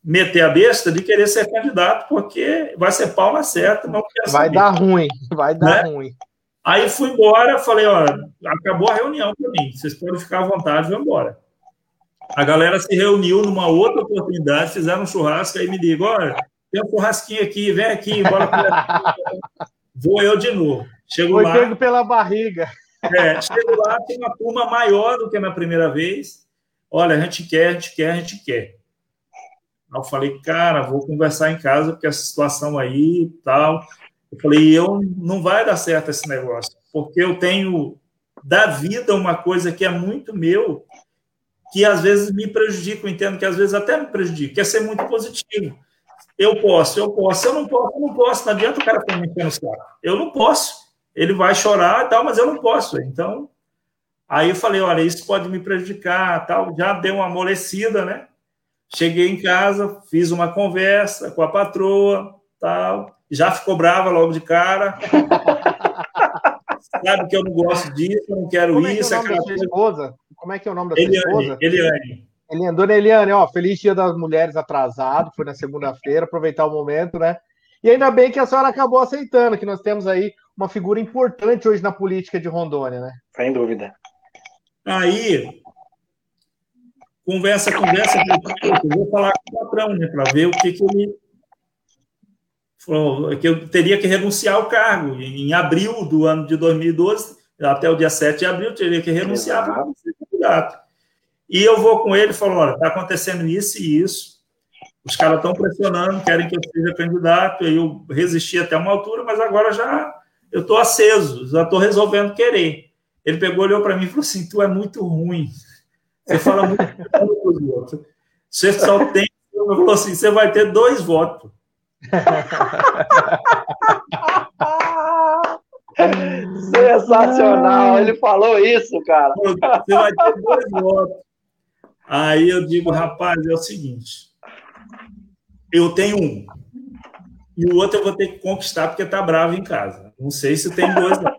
meter a besta de querer ser candidato, porque vai ser pau na certa. Não vai dar ruim, vai dar né? ruim. Aí fui embora, falei: olha, acabou a reunião para mim, vocês podem ficar à vontade, vou embora. A galera se reuniu numa outra oportunidade, fizeram um churrasco, aí me digo, olha, tem um churrasquinho aqui, vem aqui, bora Vou eu de novo. Chego Foi lá. pego pela barriga. É, chego lá, tem uma turma maior do que na primeira vez. Olha, a gente quer, a gente quer, a gente quer. Aí eu falei, cara, vou conversar em casa, porque essa situação aí e tal. Eu falei, eu não vai dar certo esse negócio, porque eu tenho da vida uma coisa que é muito meu, que às vezes me prejudica, eu entendo que às vezes até me prejudica, que é ser muito positivo. Eu posso, eu posso, eu não posso, eu não posso, não adianta o cara ficar me no saco. Eu não posso. Ele vai chorar e tal, mas eu não posso. Então, aí eu falei, olha, isso pode me prejudicar, tal, já deu uma amolecida, né? Cheguei em casa, fiz uma conversa com a patroa, tal, já ficou brava logo de cara. Sabe que eu não gosto disso, eu não quero Como isso. É que é o da sua esposa? Como é que é o nome da sua Eliane, esposa? Eliane. Eliane. Dona Eliane, ó, feliz dia das mulheres atrasado, foi na segunda-feira, aproveitar o momento, né? E ainda bem que a senhora acabou aceitando, que nós temos aí uma figura importante hoje na política de Rondônia, né? Sem dúvida. Aí, conversa, conversa, eu vou falar com o patrão, né, para ver o que, que ele falou, que eu teria que renunciar ao cargo. Em abril do ano de 2012, até o dia 7 de abril, eu teria que renunciar para ser candidato. E eu vou com ele e falo: olha, está acontecendo isso e isso. Os caras estão pressionando, querem que eu seja candidato. Eu resisti até uma altura, mas agora já eu estou aceso, já estou resolvendo querer. Ele pegou, olhou para mim e falou assim: tu é muito ruim. Você fala muito dos outros. Você só tem. Ele falou assim: você vai ter dois votos. Sensacional, ele falou isso, cara. Você vai ter dois votos. Aí eu digo, rapaz, é o seguinte: eu tenho um, e o outro eu vou ter que conquistar porque tá bravo em casa. Não sei se tem dois, né?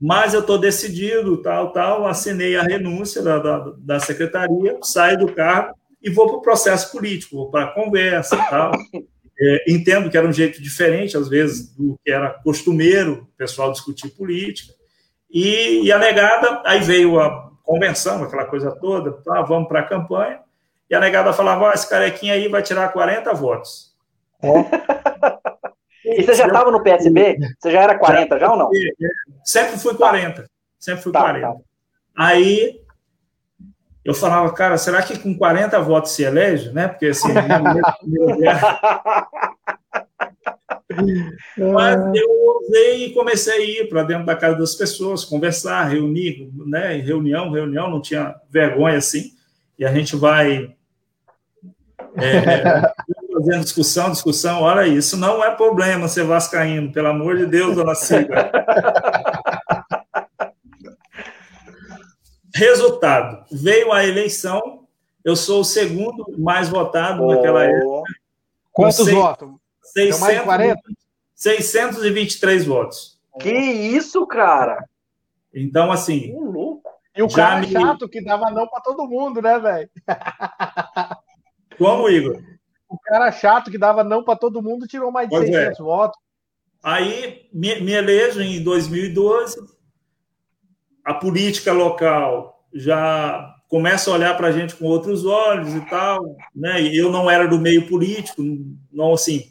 Mas eu estou decidido, tal, tal. Assinei a renúncia da, da, da secretaria, saio do cargo e vou para o processo político, vou para a conversa, tal. É, entendo que era um jeito diferente, às vezes, do que era costumeiro o pessoal discutir política. E, e a negada, aí veio a convenção, aquela coisa toda, tá, vamos para a campanha, e a negada falava, oh, esse carequinha aí vai tirar 40 votos. e você já estava no PSB? Você já era 40 já, já ou não? Sempre fui 40, sempre fui tá, 40. Tá. Aí eu falava, cara, será que com 40 votos se elege, né? Porque assim, Mas eu usei e comecei a ir para dentro da casa das pessoas, conversar, reunir, né? Reunião, reunião, não tinha vergonha assim. E a gente vai é, fazendo discussão, discussão. Olha, isso não é problema ser vascaíno, pelo amor de Deus, dona Silvia. Resultado: veio a eleição, eu sou o segundo mais votado oh. naquela época. Quantos seis, votos? 600, mais de 40? 623 votos. Que isso, cara? Então, assim. louco. E o cara me... chato que dava não para todo mundo, né, velho? Como, Igor? O cara chato que dava não para todo mundo tirou mais de pois 600 é. votos. Aí me, me elejo em 2012. A política local já começa a olhar para a gente com outros olhos e tal, né? E eu não era do meio político, não assim,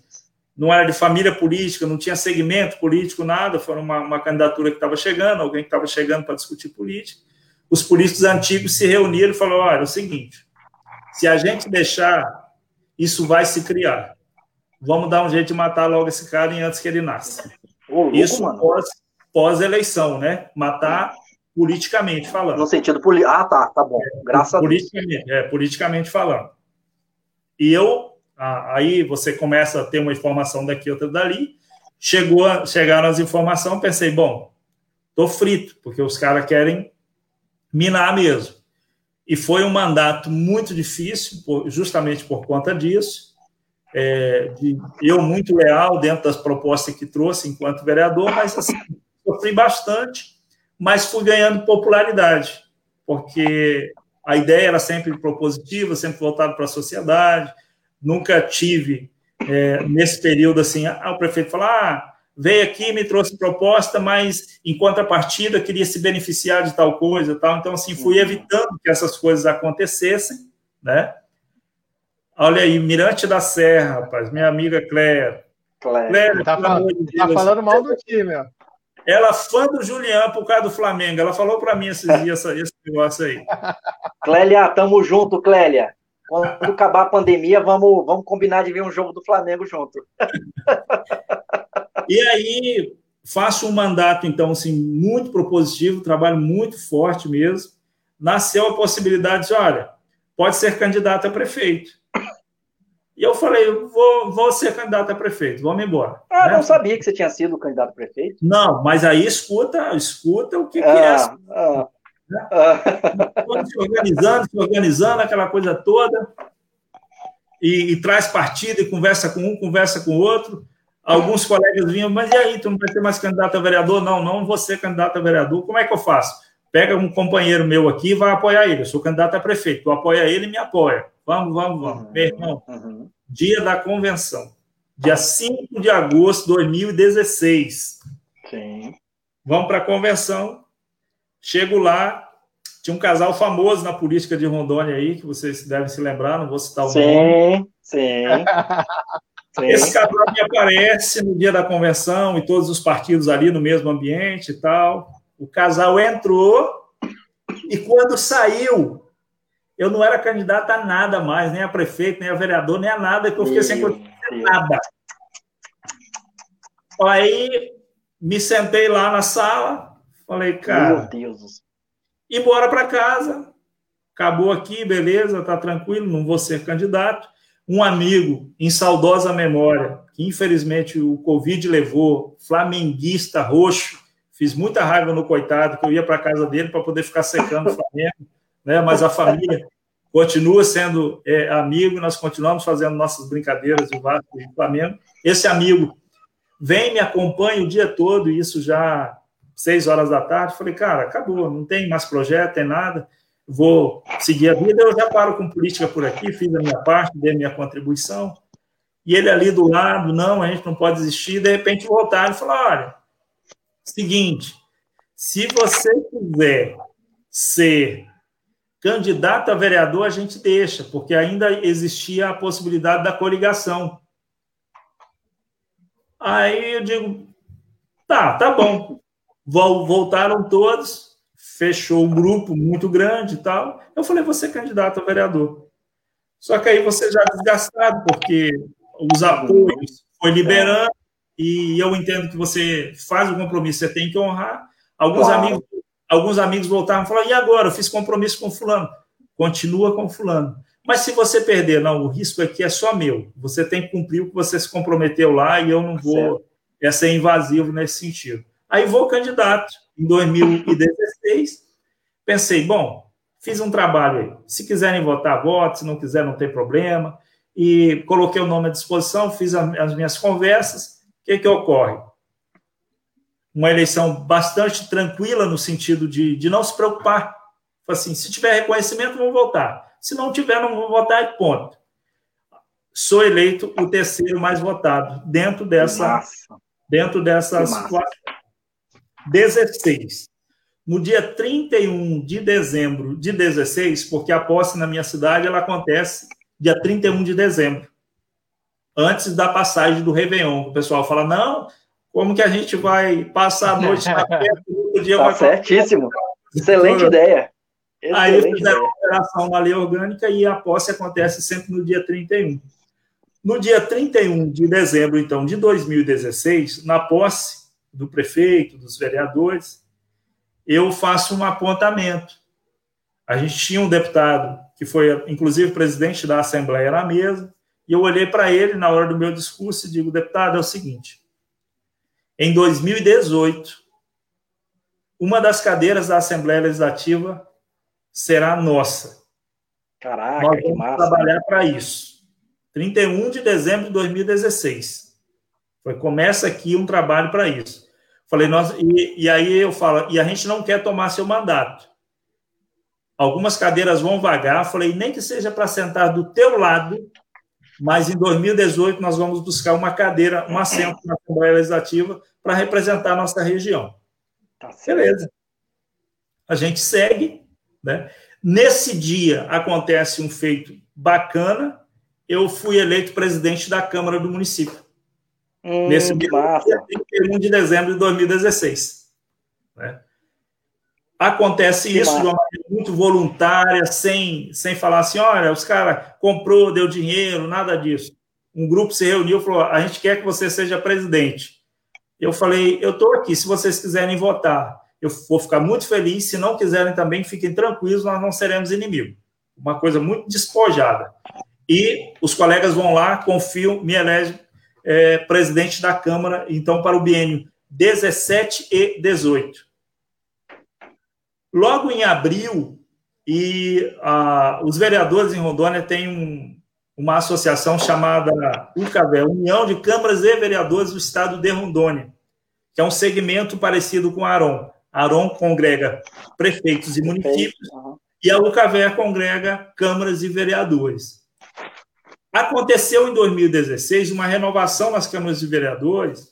não era de família política, não tinha segmento político, nada. Foi uma, uma candidatura que estava chegando, alguém que estava chegando para discutir política. Os políticos antigos se reuniram e falaram: olha, é o seguinte, se a gente deixar, isso vai se criar. Vamos dar um jeito de matar logo esse cara antes que ele nasça. Ô, isso pós, pós-eleição, né? Matar politicamente falando. No sentido político. Ah, tá, tá bom. Graças politicamente, a Deus. É, politicamente falando. E eu, aí você começa a ter uma informação daqui, outra dali. Chegou, chegaram as informações, pensei, bom, tô frito, porque os caras querem minar mesmo. E foi um mandato muito difícil, justamente por conta disso. É, de, eu muito leal dentro das propostas que trouxe enquanto vereador, mas assim, sofri bastante, mas fui ganhando popularidade, porque a ideia era sempre propositiva, sempre voltada para a sociedade. Nunca tive, é, nesse período, assim, ah, o prefeito falar, ah, veio aqui, me trouxe proposta, mas em contrapartida queria se beneficiar de tal coisa, tal. Então assim fui uhum. evitando que essas coisas acontecessem, né? Olha aí, Mirante da Serra, rapaz, minha amiga Cléia. Cléia, tá, falando, de tá falando mal do time, ó. Ela fã do Julián por causa do Flamengo. Ela falou para mim esses dias esse negócio aí. Clélia, tamo junto, Clélia. Quando acabar a pandemia, vamos, vamos combinar de ver um jogo do Flamengo junto. E aí faço um mandato, então, assim, muito propositivo, trabalho muito forte mesmo. Nasceu a possibilidade de, olha, pode ser candidato a prefeito. E eu falei, vou, vou ser candidato a prefeito, vamos embora. Ah, né? não sabia que você tinha sido candidato a prefeito. Não, mas aí escuta, escuta o que, ah, que é. Ah, ah, né? ah. Se organizando, se organizando, aquela coisa toda. E, e, traz partido e conversa com um, conversa com o outro. Alguns colegas vinham, mas e aí, tu não vai ser mais candidato a vereador? Não, não vou ser candidato a vereador. Como é que eu faço? Pega um companheiro meu aqui e vai apoiar ele. Eu sou candidato a prefeito. Tu apoia ele e me apoia. Vamos, vamos, vamos. Uhum, Meu irmão, uhum. dia da convenção. Dia 5 de agosto de 2016. Sim. Vamos para a convenção. Chego lá, tinha um casal famoso na política de Rondônia aí, que vocês devem se lembrar, não vou citar o sim, nome. Sim, sim. Esse casal me aparece no dia da convenção e todos os partidos ali no mesmo ambiente e tal. O casal entrou e quando saiu, eu não era candidato a nada mais, nem a prefeito, nem a vereador, nem a nada, que eu fiquei sem nada. Aí me sentei lá na sala, falei, cara, Meu Deus. e bora para casa. Acabou aqui, beleza, tá tranquilo, não vou ser candidato um amigo em saudosa memória, que infelizmente o Covid levou, flamenguista roxo, fiz muita raiva no coitado, que eu ia para casa dele para poder ficar secando o Flamengo, né? mas a família continua sendo é, amigo, nós continuamos fazendo nossas brincadeiras de Vasco e Flamengo. Esse amigo vem, me acompanha o dia todo, e isso já seis horas da tarde. Falei, cara, acabou, não tem mais projeto, tem nada vou seguir a vida, eu já paro com política por aqui, fiz a minha parte, dei a minha contribuição. E ele ali do lado, não, a gente não pode desistir, de repente voltar e falar, olha, seguinte, se você quiser ser candidato a vereador, a gente deixa, porque ainda existia a possibilidade da coligação. Aí eu digo, tá, tá bom. Voltaram todos, fechou um grupo muito grande e tal. Eu falei, você é candidato a vereador. Só que aí você já é desgastado, porque os apoios foi liberando, e eu entendo que você faz o compromisso, você tem que honrar. Alguns claro. amigos alguns amigos voltaram e falaram, e agora? Eu fiz compromisso com fulano. Continua com fulano. Mas se você perder, não, o risco aqui é só meu. Você tem que cumprir o que você se comprometeu lá e eu não vou é ser invasivo nesse sentido. Aí vou candidato em 2016. Pensei, bom, fiz um trabalho aí. Se quiserem votar, vote. Se não quiser, não tem problema. E coloquei o nome à disposição, fiz as minhas conversas. O que, que ocorre? Uma eleição bastante tranquila no sentido de, de não se preocupar. Assim, se tiver reconhecimento, vou votar. Se não tiver, não vou votar e ponto. Sou eleito o terceiro mais votado dentro dessa, dentro dessa situação. 16. No dia 31 de dezembro de 16, porque a posse na minha cidade ela acontece dia 31 de dezembro, antes da passagem do Réveillon. O pessoal fala: não, como que a gente vai passar a noite na festa? Tá certíssimo. Excelente ideia. Aí fizeram a operação na lei orgânica e a posse acontece sempre no dia 31. No dia 31 de dezembro, então, de 2016, na posse do prefeito, dos vereadores, eu faço um apontamento. A gente tinha um deputado que foi, inclusive, presidente da Assembleia na mesa, e eu olhei para ele na hora do meu discurso e digo, deputado, é o seguinte, em 2018, uma das cadeiras da Assembleia Legislativa será nossa. Caraca, Nós vamos massa. trabalhar para isso. 31 de dezembro de 2016. Foi, começa aqui um trabalho para isso. Falei, nós, e, e aí eu falo, e a gente não quer tomar seu mandato. Algumas cadeiras vão vagar. Falei, nem que seja para sentar do teu lado, mas em 2018 nós vamos buscar uma cadeira, um assento na Assembleia Legislativa para representar a nossa região. Tá Beleza. A gente segue, né? Nesse dia acontece um feito bacana, eu fui eleito presidente da Câmara do município. Hum, Nesse dia, 31 de dezembro de 2016. Né? Acontece que isso massa. de uma maneira muito voluntária, sem, sem falar assim, olha, os caras comprou, deu dinheiro, nada disso. Um grupo se reuniu e falou, a gente quer que você seja presidente. Eu falei, eu estou aqui, se vocês quiserem votar eu vou ficar muito feliz. Se não quiserem também, fiquem tranquilos, nós não seremos inimigos. Uma coisa muito despojada. E os colegas vão lá, confiam, me elegem é, presidente da Câmara, então, para o biênio 17 e 18. Logo em abril, e ah, os vereadores em Rondônia têm um, uma associação chamada UCAVE, União de Câmaras e Vereadores do Estado de Rondônia, que é um segmento parecido com a ARON. Aron congrega prefeitos e municípios uhum. e a UCAVE congrega câmaras e vereadores. Aconteceu em 2016 uma renovação nas câmaras de vereadores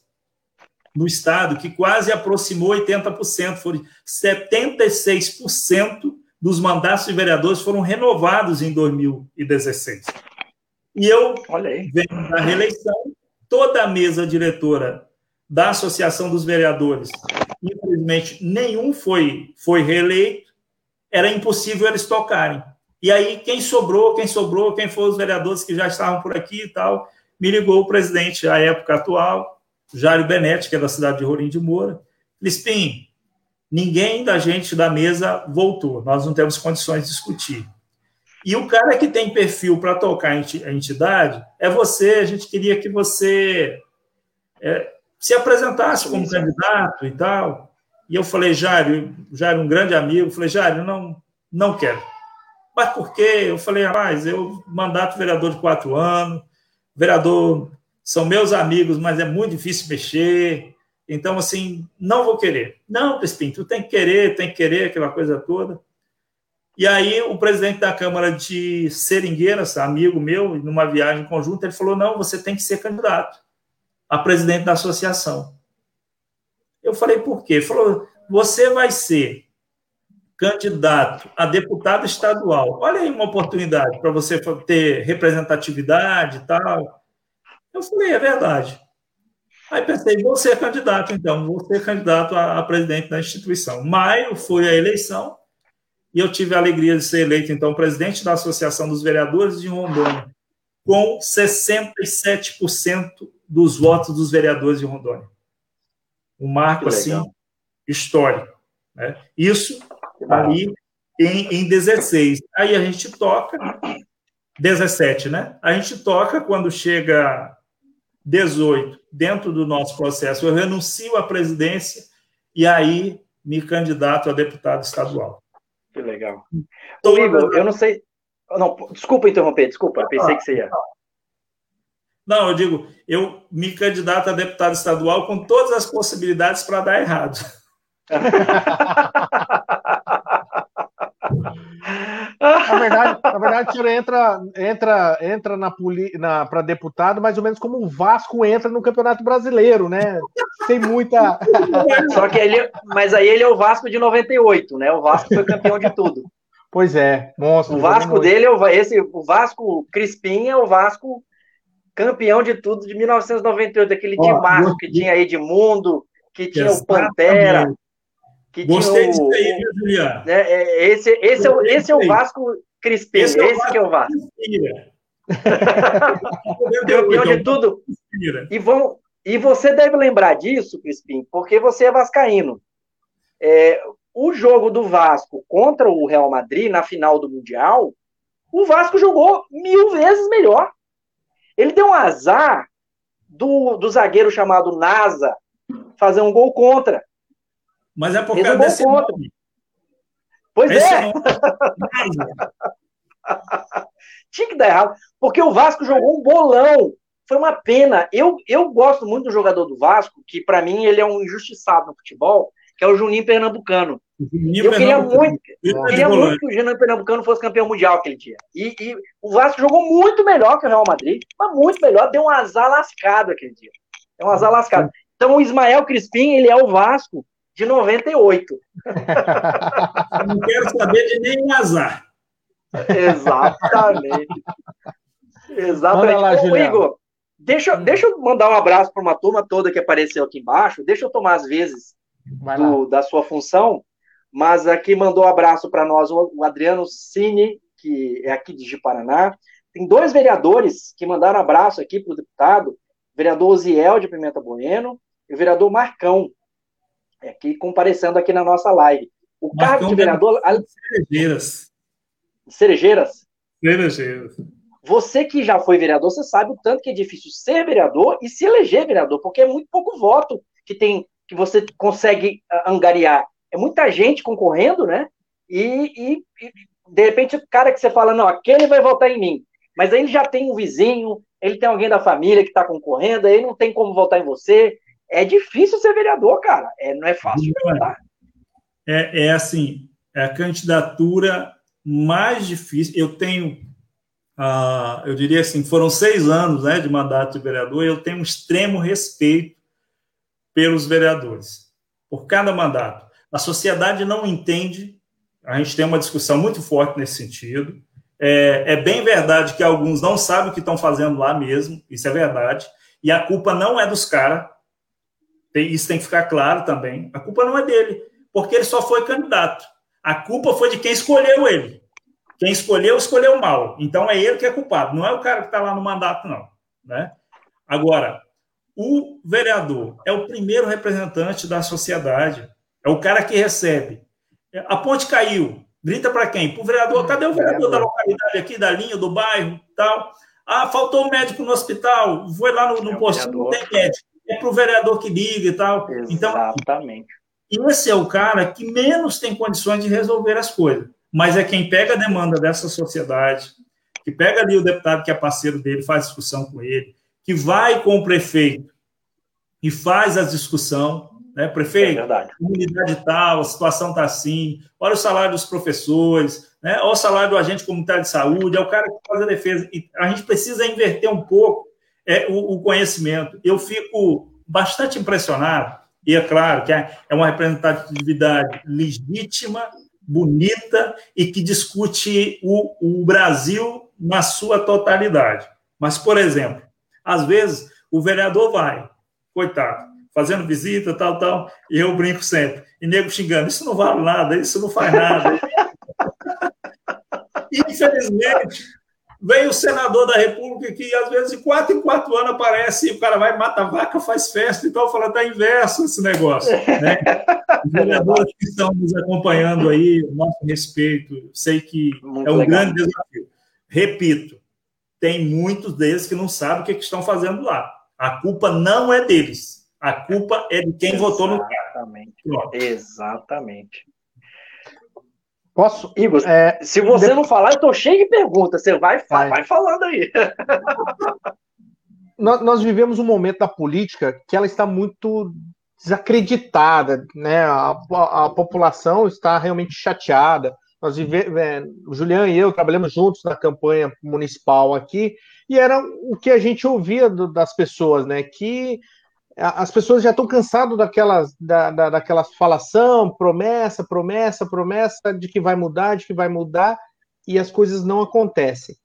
no estado que quase aproximou 80%, foram 76% dos mandatos de vereadores foram renovados em 2016. E eu venho da reeleição, toda a mesa diretora da Associação dos Vereadores infelizmente nenhum foi, foi reeleito, era impossível eles tocarem. E aí, quem sobrou, quem sobrou, quem foram os vereadores que já estavam por aqui e tal, me ligou o presidente, à época atual, Jário Benetti, que é da cidade de Rolim de Moura. Lispim, ninguém da gente da mesa voltou, nós não temos condições de discutir. E o cara que tem perfil para tocar a entidade é você, a gente queria que você é, se apresentasse como candidato e tal. E eu falei, Jário, Jário, um grande amigo, falei, Jário, não, não quero. Mas por quê? Eu falei, rapaz, eu mandato vereador de quatro anos, vereador são meus amigos, mas é muito difícil mexer. Então, assim, não vou querer. Não, Crispim, tu tem que querer, tem que querer, aquela coisa toda. E aí, o presidente da Câmara de Seringueiras, amigo meu, numa viagem conjunta, ele falou: não, você tem que ser candidato a presidente da associação. Eu falei, por quê? Ele falou, você vai ser candidato a deputado estadual. Olha aí uma oportunidade para você ter representatividade e tal. Eu falei, é verdade. Aí pensei, vou ser candidato, então, vou ser candidato a, a presidente da instituição. Maio foi a eleição e eu tive a alegria de ser eleito, então, presidente da Associação dos Vereadores de Rondônia, com 67% dos votos dos vereadores de Rondônia. Um marco, assim, histórico. Né? Isso ali em, em 16. Aí a gente toca 17, né? A gente toca quando chega 18, dentro do nosso processo, eu renuncio à presidência e aí me candidato a deputado estadual. Que legal. Ô, Igor, eu não sei. Não, desculpa interromper, desculpa, pensei que você ia. Não, eu digo, eu me candidato a deputado estadual com todas as possibilidades para dar errado. na verdade, na verdade, o senhor entra, entra, entra na, na para deputado mais ou menos como o Vasco entra no Campeonato Brasileiro, né? Tem muita. Só que ele, mas aí ele é o Vasco de 98, né? O Vasco foi campeão de tudo. Pois é, monstro. O Vasco dele é o, esse, o Vasco Crispim é o Vasco campeão de tudo de 1998, aquele Ó, timaço que tinha Edmundo, que tinha Exatamente. o Pantera, que Gostei disso aí, viu, Juliano? É, é, esse, esse, é, esse é o Vasco Crispim, esse, é esse Vasco que é o Vasco. Campeão de tudo. E, vão, e você deve lembrar disso, Crispim, porque você é vascaíno. É, o jogo do Vasco contra o Real Madrid na final do Mundial, o Vasco jogou mil vezes melhor. Ele deu um azar do, do zagueiro chamado Nasa fazer um gol contra. Mas é por causa desse contra. nome. Pois Esse é. Tinha que dar errado. Porque o Vasco jogou um bolão. Foi uma pena. Eu, eu gosto muito do jogador do Vasco, que para mim ele é um injustiçado no futebol, que é o Juninho Pernambucano. Juninho eu queria muito, eu queria muito que o Juninho Pernambucano fosse campeão mundial aquele dia. E, e, o Vasco jogou muito melhor que o Real Madrid, mas muito melhor. Deu um azar lascado aquele dia. Deu um azar lascado. Então o Ismael Crispim, ele é o Vasco de 98. Não quero saber de nenhum azar. Exatamente. Exatamente. Lá, Ô, Igor, deixa, deixa eu mandar um abraço para uma turma toda que apareceu aqui embaixo. Deixa eu tomar as vezes do, da sua função. Mas aqui mandou um abraço para nós o Adriano Cine, que é aqui de Paraná. Tem dois vereadores que mandaram abraço aqui para o deputado, o vereador Oziel de Pimenta Bueno e o vereador Marcão, aqui comparecendo aqui na nossa live. O Marcão cargo de vereador. Cerejeiras. Cerejeiras? Cerejeiras. Você que já foi vereador, você sabe o tanto que é difícil ser vereador e se eleger vereador, porque é muito pouco voto que tem que você consegue ah, angariar. É muita gente concorrendo, né? E, e, e de repente o cara que você fala, não, aquele vai votar em mim. Mas aí ele já tem um vizinho, ele tem alguém da família que está concorrendo, aí não tem como votar em você é difícil ser vereador, cara. É, não é fácil É, é assim, é a candidatura mais difícil. Eu tenho, uh, eu diria assim, foram seis anos né, de mandato de vereador, e eu tenho um extremo respeito pelos vereadores, por cada mandato. A sociedade não entende, a gente tem uma discussão muito forte nesse sentido. É, é bem verdade que alguns não sabem o que estão fazendo lá mesmo, isso é verdade, e a culpa não é dos caras, isso tem que ficar claro também. A culpa não é dele, porque ele só foi candidato. A culpa foi de quem escolheu ele. Quem escolheu, escolheu mal. Então é ele que é culpado, não é o cara que está lá no mandato, não. Né? Agora, o vereador é o primeiro representante da sociedade, é o cara que recebe. A ponte caiu. Grita para quem? Para o vereador. Cadê o vereador da localidade aqui, da linha, do bairro tal? Ah, faltou um médico no hospital. Foi lá no, no é posto, não tem médico é para o vereador que liga e tal. Então, Exatamente. Então, esse é o cara que menos tem condições de resolver as coisas. Mas é quem pega a demanda dessa sociedade, que pega ali o deputado que é parceiro dele, faz discussão com ele, que vai com o prefeito e faz a discussão, né? Prefeito, é comunidade tal, a situação está assim, olha o salário dos professores, né? olha o salário do agente comunitário de saúde, é o cara que faz a defesa. E a gente precisa inverter um pouco é o, o conhecimento. Eu fico bastante impressionado, e é claro que é, é uma representatividade legítima, bonita e que discute o, o Brasil na sua totalidade. Mas, por exemplo, às vezes o vereador vai, coitado, fazendo visita, tal, tal, e eu brinco sempre, e nego xingando, isso não vale nada, isso não faz nada. Infelizmente, Vem o senador da República que, às vezes, de quatro em quatro anos aparece e o cara vai, mata vaca, faz festa e tal, fala, tá inverso esse negócio. Né? Os vereadores que estão nos acompanhando aí, nosso respeito, sei que Muito é um legal. grande desafio. Repito, tem muitos deles que não sabem o que, que estão fazendo lá. A culpa não é deles. A culpa é de quem Exatamente. votou no cara. Exatamente. Posso? Igor, é, se você de... não falar, eu tô cheio de perguntas. Você vai, vai. vai falando aí. nós, nós vivemos um momento da política que ela está muito desacreditada, né? A, a, a população está realmente chateada. Nós vivemos, é, o Julião e eu trabalhamos juntos na campanha municipal aqui, e era o que a gente ouvia do, das pessoas, né? Que as pessoas já estão cansadas daquelas, da, da, daquela falação, promessa, promessa, promessa de que vai mudar, de que vai mudar, e as coisas não acontecem.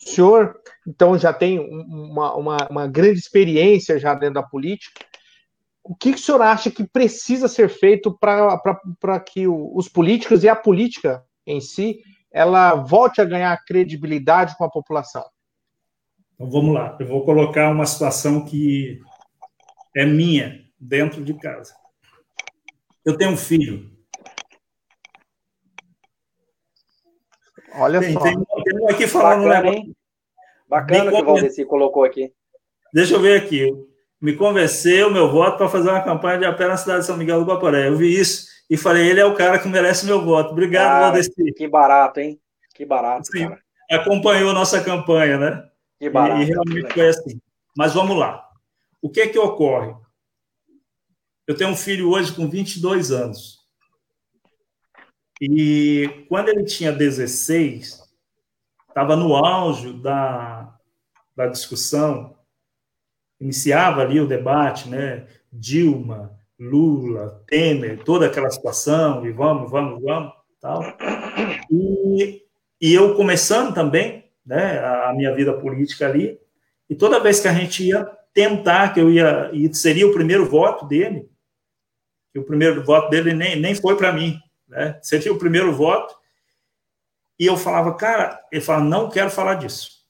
O senhor, então, já tem uma, uma, uma grande experiência já dentro da política. O que, que o senhor acha que precisa ser feito para que os políticos e a política em si ela volte a ganhar credibilidade com a população? Então vamos lá, eu vou colocar uma situação que é minha dentro de casa. Eu tenho um filho. Olha tem, só. Tem, tem um aqui falando Bacana, hein? Bacana que o Valdeci colocou aqui. Deixa eu ver aqui. Me convenceu meu voto para fazer uma campanha de apelo na cidade de São Miguel do Guaporé. Eu vi isso e falei, ele é o cara que merece meu voto. Obrigado, ah, Valdeci. Que barato, hein? Que barato, Sim, cara. Acompanhou nossa campanha, né? Que barato. E, e realmente foi assim. Mas vamos lá. O que é que ocorre? Eu tenho um filho hoje com 22 anos. E quando ele tinha 16, estava no auge da, da discussão, iniciava ali o debate, né? Dilma, Lula, Temer, toda aquela situação, e vamos, vamos, vamos, tal. E, e eu começando também, né, a minha vida política ali, e toda vez que a gente ia tentar, que eu ia, e seria o primeiro voto dele, que o primeiro voto dele nem, nem foi para mim, né, seria o primeiro voto, e eu falava, cara, ele fala, não quero falar disso.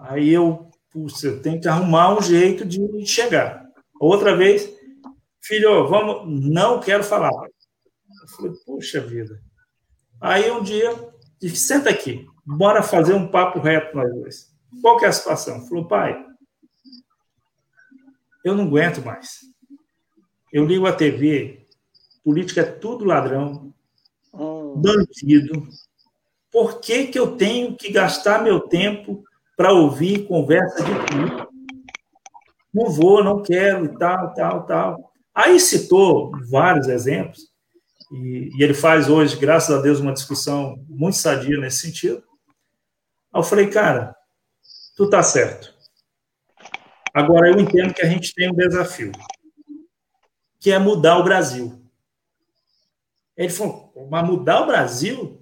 Aí eu, puxa, eu tenho que arrumar um jeito de chegar. Outra vez, filho, vamos, não quero falar. Eu falei, puxa vida. Aí um dia, disse, senta aqui, bora fazer um papo reto nós dois. Qual que é a situação? Falou, pai, eu não aguento mais. Eu ligo a TV, política é tudo ladrão, hum. bandido. Por que, que eu tenho que gastar meu tempo para ouvir conversa de política? não vou, não quero e tal, tal, tal. Aí citou vários exemplos, e, e, ele faz hoje, graças a Deus, uma discussão muito sadia nesse sentido. Aí eu falei, cara, tu tá certo. Agora eu entendo que a gente tem um desafio, que é mudar o Brasil. Ele falou, mas mudar o Brasil?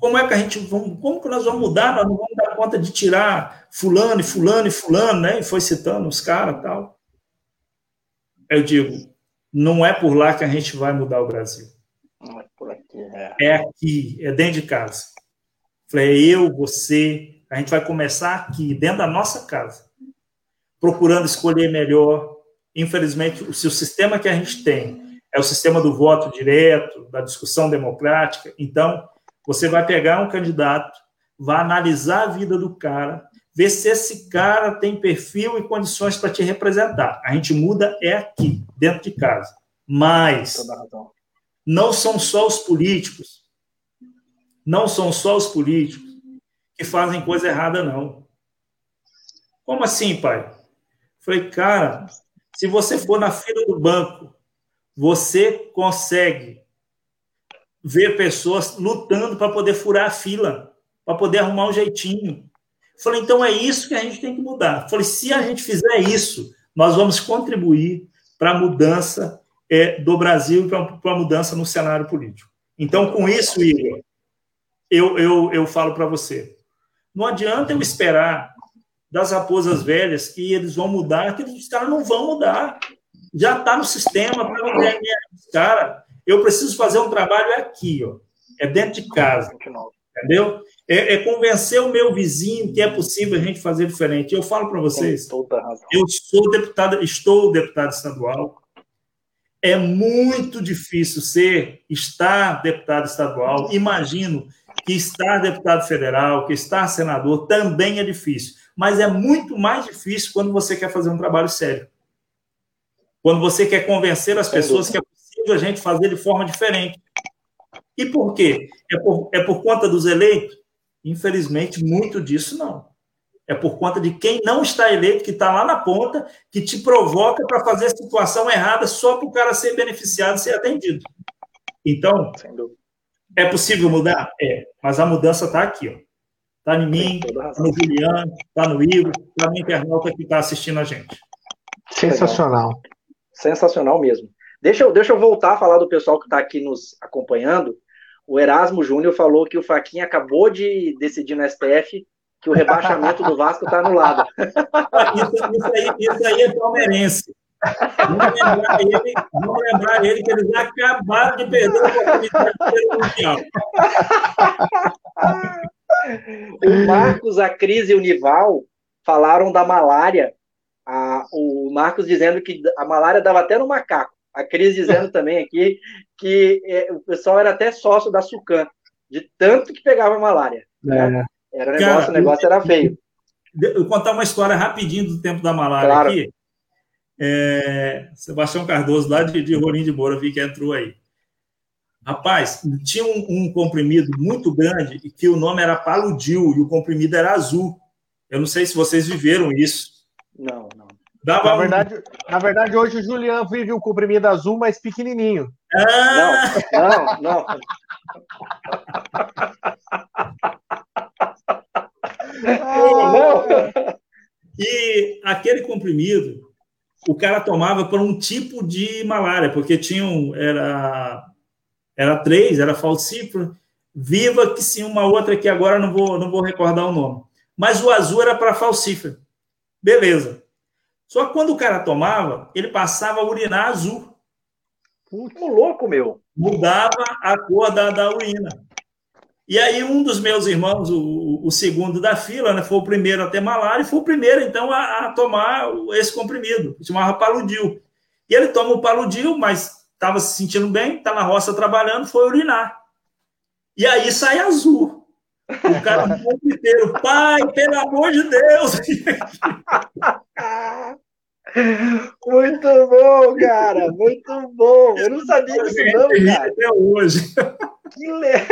Como é que a gente vamos, como que nós vamos mudar? Nós não vamos dar conta de tirar fulano e fulano e fulano, né? E foi citando os caras tal. Eu digo, não é por lá que a gente vai mudar o Brasil. Não é por aqui, é. É aqui, é dentro de casa. Falei, é eu, você, a gente vai começar aqui, dentro da nossa casa, procurando escolher melhor. Infelizmente, se o sistema que a gente tem é o sistema do voto direto, da discussão democrática, então você vai pegar um candidato, vai analisar a vida do cara, ver se esse cara tem perfil e condições para te representar. A gente muda é aqui, dentro de casa. Mas não são só os políticos, não são só os políticos fazem coisa errada, não. Como assim, pai? Falei, cara, se você for na fila do banco, você consegue ver pessoas lutando para poder furar a fila, para poder arrumar um jeitinho. Falei, então é isso que a gente tem que mudar. Falei, se a gente fizer isso, nós vamos contribuir para a mudança é, do Brasil e para a mudança no cenário político. Então, com isso, Igor, eu, eu, eu falo para você: não adianta eu esperar das raposas velhas que eles vão mudar, que os caras não vão mudar. Já está no sistema, para não ganhar os caras. Eu preciso fazer um trabalho aqui, ó. É dentro de casa. Entendeu? É, é, convencer o meu vizinho que é possível a gente fazer diferente. Eu falo para vocês, eu sou deputado, estou deputado estadual. É muito difícil ser, estar deputado estadual. Imagino que estar deputado federal, que estar senador também é difícil, mas é muito mais difícil quando você quer fazer um trabalho sério. Quando você quer convencer as pessoas que é possível a gente fazer de forma diferente. E por quê? É por, é por conta dos eleitos? Infelizmente, muito disso não. É por conta de quem não está eleito, que está lá na ponta, que te provoca para fazer a situação errada só para o cara ser beneficiado, ser atendido. Então, é possível mudar? É, mas a mudança está aqui, ó. Está em mim, está no Juliano, está no Igor, está no internauta que está assistindo a gente. Sensacional. Sensacional mesmo. Deixa eu, deixa eu voltar a falar do pessoal que está aqui nos acompanhando. O Erasmo Júnior falou que o Faquinha acabou de decidir no STF que o rebaixamento do Vasco está anulado. Isso, isso, aí, isso aí é palmeirense. Vamos lembrar, ele, vamos lembrar ele que eles acabaram de perder a oportunidade mundial. O Marcos, a Cris e o Nival falaram da malária. A, o Marcos dizendo que a malária dava até no macaco. A Cris dizendo também aqui que é, o pessoal era até sócio da Sucan, de tanto que pegava malária. Né? Era negócio, Cara, o negócio era feio. Eu vou contar uma história rapidinho do tempo da malária claro. aqui. É, Sebastião Cardoso, lá de, de Rolim de Moura, vi que entrou aí. Rapaz, tinha um, um, comprimido muito grande que o nome era Paludil e o comprimido era azul. Eu não sei se vocês viveram isso. Não, não. Dava na, verdade, um... na verdade, hoje o Juliano vive um comprimido azul, mas pequenininho. Ah! Não, não, não. Ah, e aquele comprimido, o cara tomava por um tipo de malária, porque tinham, era, era três, era falcífero, viva, que sim, uma outra que agora não vou, não vou recordar o nome. Mas o azul era para falcífero. Beleza. Só que quando o cara tomava, ele passava a urinar azul. Muito louco, meu. Mudava a cor da, da urina. E aí um dos meus irmãos, o, o segundo da fila, né, foi o primeiro a ter malária e foi o primeiro, então, a, a tomar esse comprimido, chamava Paludil. E ele toma o Paludil, mas estava se sentindo bem, está na roça trabalhando, foi urinar. E aí sai azul. O cara no inteiro, pai, pelo amor de Deus! Muito bom, cara, muito bom. Eu não sabia disso não, cara. Até hoje. Que legal.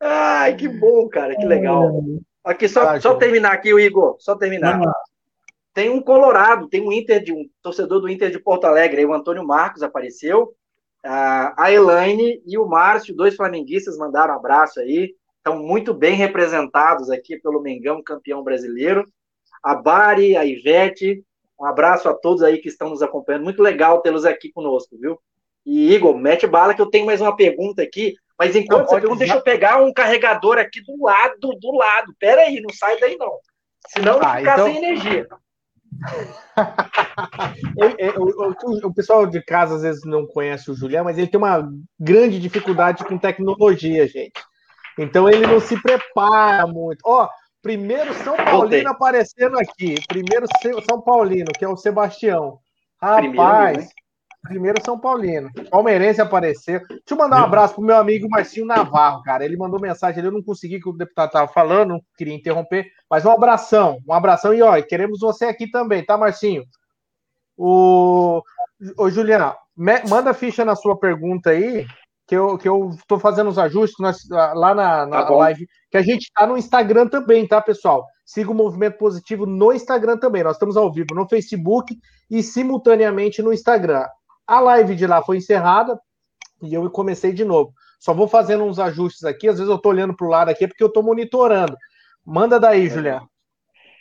Ai, que bom, cara, que legal. Aqui, só, só terminar aqui, o Igor, só terminar. Tem um Colorado, tem um Inter de um torcedor do Inter de Porto Alegre, o Antônio Marcos apareceu, a Elaine e o Márcio, dois flamenguistas, mandaram um abraço aí, estão muito bem representados aqui pelo Mengão, campeão brasileiro. A Bari, a Ivete, um abraço a todos aí que estão nos acompanhando, muito legal tê-los aqui conosco, viu? E Igor, mete bala que eu tenho mais uma pergunta aqui. Mas enquanto não, você pergunta, deixa eu pegar um carregador aqui do lado, do lado. Pera aí, não sai daí não. Senão ah, ficar então... sem energia. o, o, o, pessoal de casa às vezes não conhece o Julião, mas ele tem uma grande dificuldade com tecnologia, gente. Então ele não se prepara muito. Ó, primeiro São Paulino Voltei. aparecendo aqui. Primeiro São Paulino, que é o Sebastião. Rapaz, primeiro, Primeiro São Paulino. Palmeirense apareceu. Deixa eu mandar um abraço pro meu amigo Marcinho Navarro, cara. Ele mandou mensagem, eu não consegui que o deputado tava falando, não queria interromper, mas um abração, um abração e ó, queremos você aqui também, tá, Marcinho? O Ô, Juliana, manda ficha na sua pergunta aí, que eu, que eu tô fazendo os ajustes nós, lá na, na tá live, que a gente tá no Instagram também, tá, pessoal? Siga o Movimento Positivo no Instagram também. Nós estamos ao vivo no Facebook e simultaneamente no Instagram. A live de lá foi encerrada e eu comecei de novo. Só vou fazendo uns ajustes aqui. Às vezes eu estou olhando para o lado aqui porque eu estou monitorando. Manda daí, é. Juliano.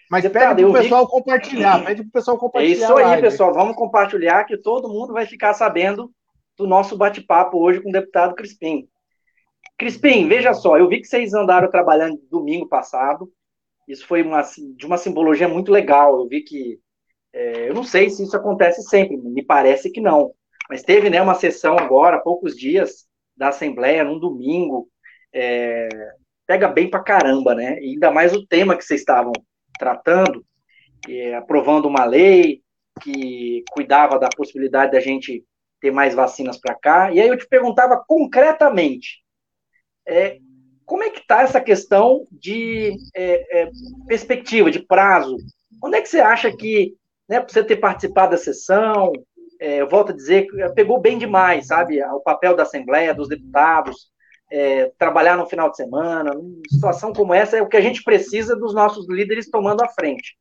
Mas Deputado, pede para o pessoal vi... compartilhar. Pede para o pessoal compartilhar. É isso aí, pessoal. Vamos compartilhar que todo mundo vai ficar sabendo do nosso bate-papo hoje com o deputado Crispim. Crispim, veja só, eu vi que vocês andaram trabalhando domingo passado. Isso foi uma, de uma simbologia muito legal. Eu vi que é, eu não sei se isso acontece sempre, me parece que não. Mas teve né, uma sessão agora, há poucos dias, da Assembleia, num domingo. É, pega bem pra caramba, né? E ainda mais o tema que vocês estavam tratando, é, aprovando uma lei que cuidava da possibilidade da gente ter mais vacinas para cá. E aí eu te perguntava concretamente, É, como é que está essa questão de é, é, perspectiva, de prazo? Onde é que você acha que, né, por você ter participado da sessão, é, eu volto a dizer, pegou bem demais, sabe, o papel da Assembleia, dos deputados, é, trabalhar no final de semana, numa situação como essa é o que a gente precisa dos nossos líderes tomando a frente.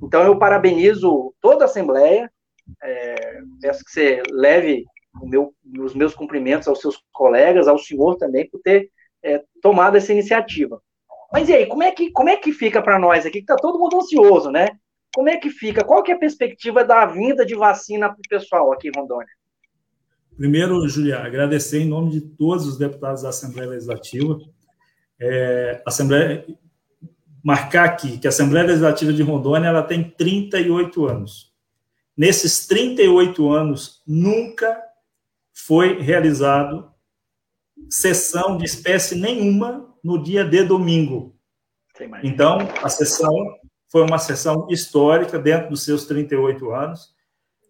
Então, eu parabenizo toda a Assembleia, é, peço que você leve meu, os meus cumprimentos aos seus colegas, ao senhor também, por ter é, tomado essa iniciativa. Mas e aí, como é que, como é que fica para nós aqui, que está todo mundo ansioso, né? Como é que fica? Qual que é a perspectiva da vinda de vacina para o pessoal aqui em Rondônia? Primeiro, Julia, agradecer em nome de todos os deputados da Assembleia Legislativa. É, Assembleia, marcar aqui que a Assembleia Legislativa de Rondônia ela tem 38 anos. Nesses 38 anos, nunca foi realizado sessão de espécie nenhuma no dia de domingo. Então, a sessão foi uma sessão histórica dentro dos seus 38 anos.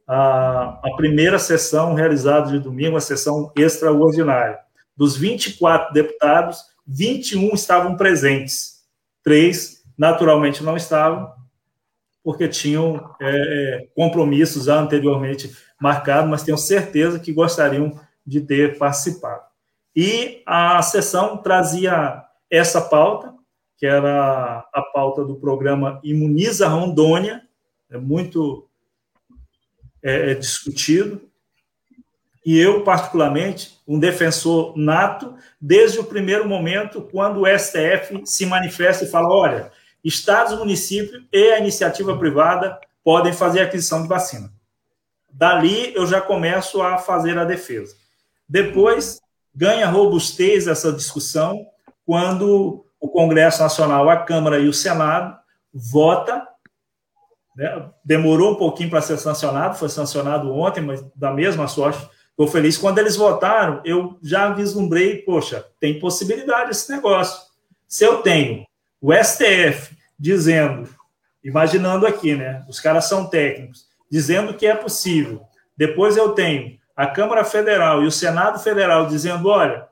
A, a primeira sessão realizada de domingo, a sessão extraordinária. Dos 24 deputados, 21 estavam presentes. Três, naturalmente, não estavam, porque tinham é, compromissos já anteriormente marcados, mas tenho certeza que gostariam de ter participado. E a sessão trazia essa pauta, que era a pauta do programa Imuniza Rondônia, é muito é, é discutido, e eu, particularmente, um defensor nato, desde o primeiro momento, quando o STF se manifesta e fala: olha, estados, municípios e a iniciativa privada podem fazer aquisição de vacina. Dali eu já começo a fazer a defesa. Depois, ganha robustez essa discussão quando o Congresso Nacional, a Câmara e o Senado vota. Né? Demorou um pouquinho para ser sancionado, foi sancionado ontem, mas da mesma sorte, estou feliz. Quando eles votaram, eu já vislumbrei, poxa, tem possibilidade esse negócio. Se eu tenho o STF dizendo, imaginando aqui, né? Os caras são técnicos, dizendo que é possível. Depois eu tenho a Câmara Federal e o Senado Federal dizendo: olha,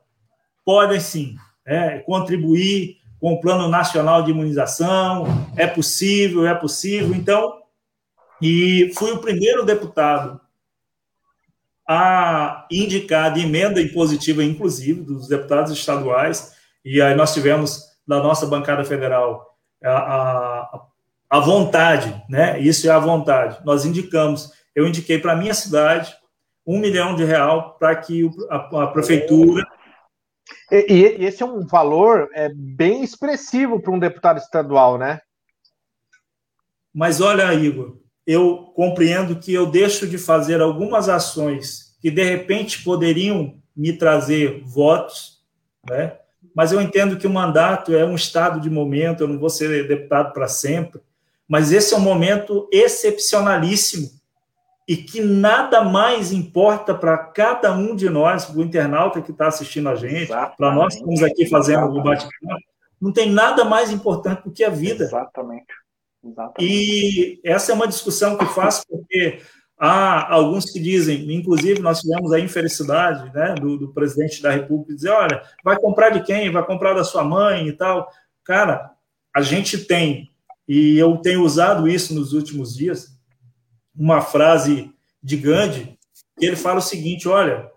podem sim é, contribuir com o Plano Nacional de Imunização, é possível, é possível. Então, e fui o primeiro deputado a indicar de emenda impositiva, inclusive, dos deputados estaduais, e aí nós tivemos na nossa bancada federal a, a, a vontade, né? Isso é a vontade. Nós indicamos, eu indiquei para a minha cidade, um milhão de real para que a, a prefeitura. E, e, esse é um valor é, bem expressivo para um deputado estadual, né? Mas olha, Igor, eu compreendo que eu deixo de fazer algumas ações que de repente poderiam me trazer votos, né? Mas eu entendo que o mandato é um estado de momento, eu não vou ser deputado para sempre, mas esse é um momento excepcionalíssimo e que nada mais importa para cada um de nós, para o internauta que está assistindo a gente, para nós que estamos aqui fazendo o bate-papo, não tem nada mais importante do que a vida. Exatamente. Exatamente. E essa é uma discussão que eu faço porque há alguns que dizem, inclusive nós tivemos a infelicidade né, do, do presidente da República dizer, olha, vai comprar de quem? Vai comprar da sua mãe e tal. Cara, a gente tem, e eu tenho usado isso nos últimos dias, uma frase de Gandhi, que ele fala o seguinte: olha,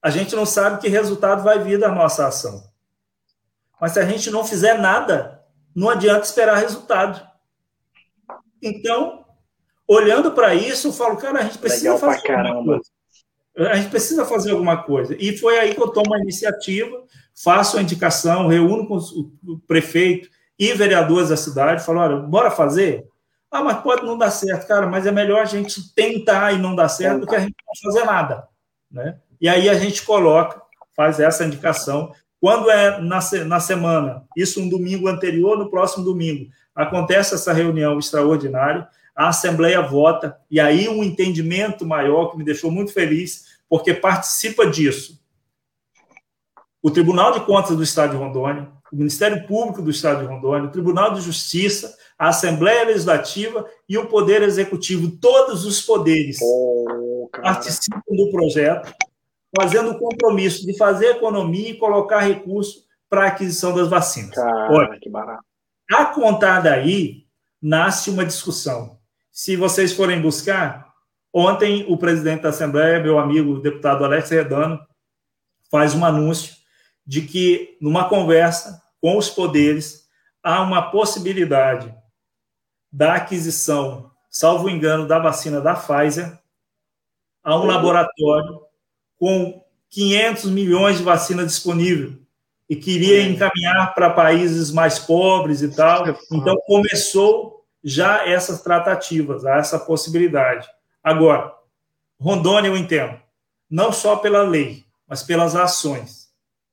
a gente não sabe que resultado vai vir da nossa ação. Mas se a gente não fizer nada, não adianta esperar resultado. Então, olhando para isso, eu falo, cara, a gente precisa Legal fazer alguma coisa. A gente precisa fazer alguma coisa. E foi aí que eu tomo a iniciativa, faço a indicação, reúno com o prefeito e vereadores da cidade, falo, olha, bora fazer? Ah, mas pode não dar certo, cara, mas é melhor a gente tentar e não dar certo do que a gente não fazer nada. Né? E aí a gente coloca, faz essa indicação. Quando é na, na semana, isso um domingo anterior, no próximo domingo, acontece essa reunião extraordinária, a Assembleia vota, e aí um entendimento maior que me deixou muito feliz, porque participa disso. O Tribunal de Contas do Estado de Rondônia, o Ministério Público do Estado de Rondônia, o Tribunal de Justiça, a Assembleia Legislativa e o Poder Executivo, todos os poderes oh, participam do projeto fazendo o compromisso de fazer economia e colocar recurso para a aquisição das vacinas. Cara, Olha, que barato. A contar daí, nasce uma discussão. Se vocês forem buscar, ontem o presidente da Assembleia, meu amigo deputado Alex Redano, faz um anúncio de que, numa conversa com os poderes, há uma possibilidade da aquisição, salvo engano, da vacina da Pfizer a um laboratório com 500 milhões de vacina disponível e queria encaminhar para países mais pobres e tal. Então começou já essas tratativas, essa possibilidade. Agora, Rondônia eu entendo, não só pela lei, mas pelas ações,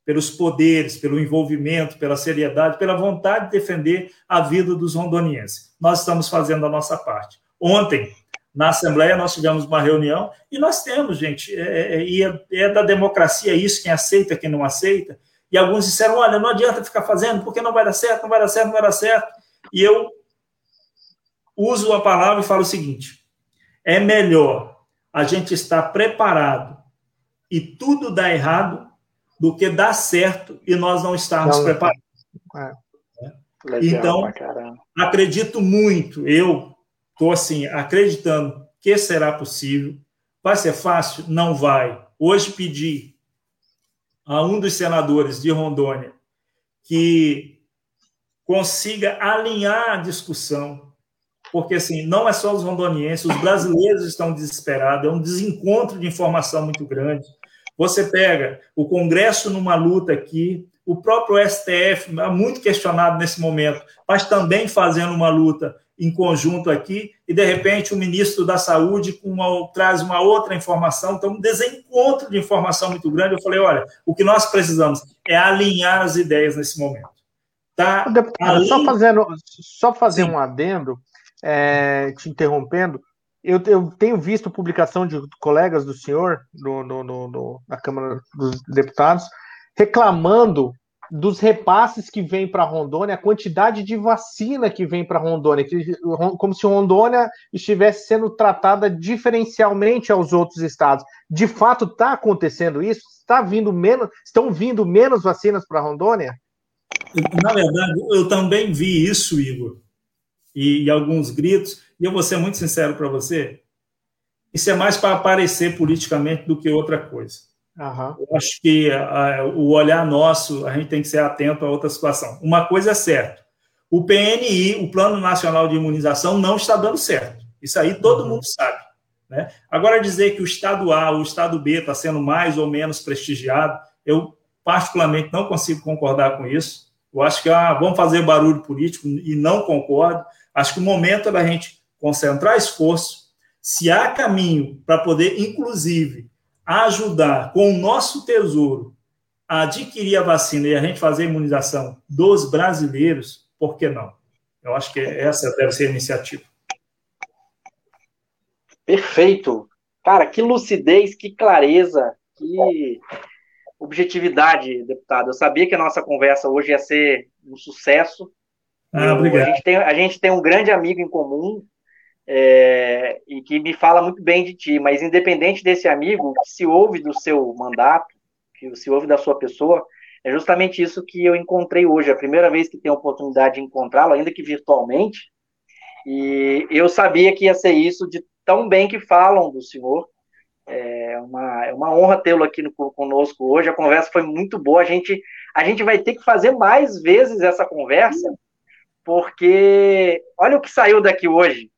pelos poderes, pelo envolvimento, pela seriedade, pela vontade de defender a vida dos rondonienses. Nós estamos fazendo a nossa parte. Ontem, na Assembleia, nós tivemos uma reunião e nós temos, gente, é, é, é, é da democracia isso, quem aceita, quem não aceita. E alguns disseram: olha, não adianta ficar fazendo, porque não vai dar certo, não vai dar certo, não vai dar certo. E eu uso a palavra e falo o seguinte: é melhor a gente estar preparado e tudo dar errado do que dar certo e nós não estarmos não, preparados. É. Legal, então, acredito muito, eu estou assim, acreditando que será possível. Vai ser fácil? Não vai. Hoje pedi a um dos senadores de Rondônia que consiga alinhar a discussão, porque assim, não é só os rondonienses, os brasileiros estão desesperados, é um desencontro de informação muito grande. Você pega o Congresso numa luta aqui, o próprio STF, muito questionado nesse momento, mas também fazendo uma luta em conjunto aqui, e de repente o ministro da Saúde uma, traz uma outra informação, então um desencontro de informação muito grande. Eu falei: olha, o que nós precisamos é alinhar as ideias nesse momento. Tá? Deputado, Além... só fazendo, só fazer Sim. um adendo, é, te interrompendo, eu, eu, tenho visto publicação de colegas do senhor no, no, no, na Câmara dos Deputados reclamando dos repasses que vem para Rondônia, a quantidade de vacina que vem para Rondônia, que, como se Rondônia estivesse sendo tratada diferencialmente aos outros estados. De fato, está acontecendo isso? Está vindo menos? Estão vindo menos vacinas para Rondônia? Na verdade, eu também vi isso, Igor, e, e alguns gritos. E eu vou ser muito sincero para você. Isso é mais para aparecer politicamente do que outra coisa. Uhum. Eu acho que a, o olhar nosso, a gente tem que ser atento a outra situação. Uma coisa é certa: o PNI, o Plano Nacional de Imunização, não está dando certo. Isso aí todo uhum. mundo sabe. Né? Agora, dizer que o Estado A ou o Estado B está sendo mais ou menos prestigiado, eu particularmente não consigo concordar com isso. Eu acho que ah, vamos fazer barulho político e não concordo. Acho que o momento é da gente concentrar esforço. Se há caminho para poder, inclusive, ajudar com o nosso tesouro a adquirir a vacina e a gente fazer a imunização dos brasileiros, por que não? Eu acho que essa deve ser a iniciativa. Perfeito. Cara, que lucidez, que clareza, que objetividade, deputado. Eu sabia que a nossa conversa hoje ia ser um sucesso. Ah, obrigado. A gente, tem, a gente tem um grande amigo em comum, é, e que me fala muito bem de ti, mas independente desse amigo, que se ouve do seu mandato, que se ouve da sua pessoa, é justamente isso que eu encontrei hoje, a primeira vez que tenho a oportunidade de encontrá-lo, ainda que virtualmente, e eu sabia que ia ser isso de tão bem que falam do senhor, é uma, é uma honra tê-lo aqui no, conosco hoje, a conversa foi muito boa, a gente, a gente vai ter que fazer mais vezes essa conversa, porque olha o que saiu daqui hoje,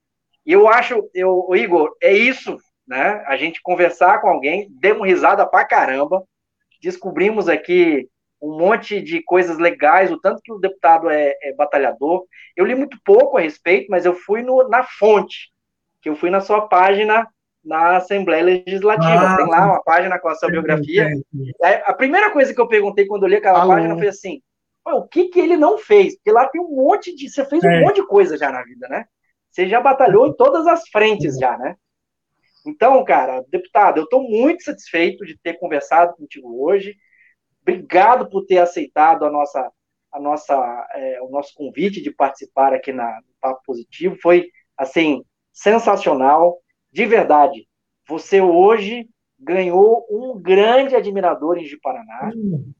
e eu acho, eu, Igor, é isso, né? A gente conversar com alguém, demos risada pra caramba, descobrimos aqui um monte de coisas legais, o tanto que o deputado é, é batalhador. Eu li muito pouco a respeito, mas eu fui no, na fonte, que eu fui na sua página na Assembleia Legislativa. Ah, Tem lá uma página com a sua biografia. A primeira coisa que eu perguntei quando eu li aquela página foi assim: o que, que ele não fez? Porque lá tem um monte de. Você fez um é. monte de coisa já na vida, né? Você já batalhou em todas as frentes já, né? Então, cara, deputado, eu estou muito satisfeito de ter conversado contigo hoje. Obrigado por ter aceitado a nossa, a nossa, é, o nosso convite de participar aqui na no Papo Positivo. Foi, assim, sensacional, de verdade. Você hoje ganhou um grande admirador em Ji-Paraná.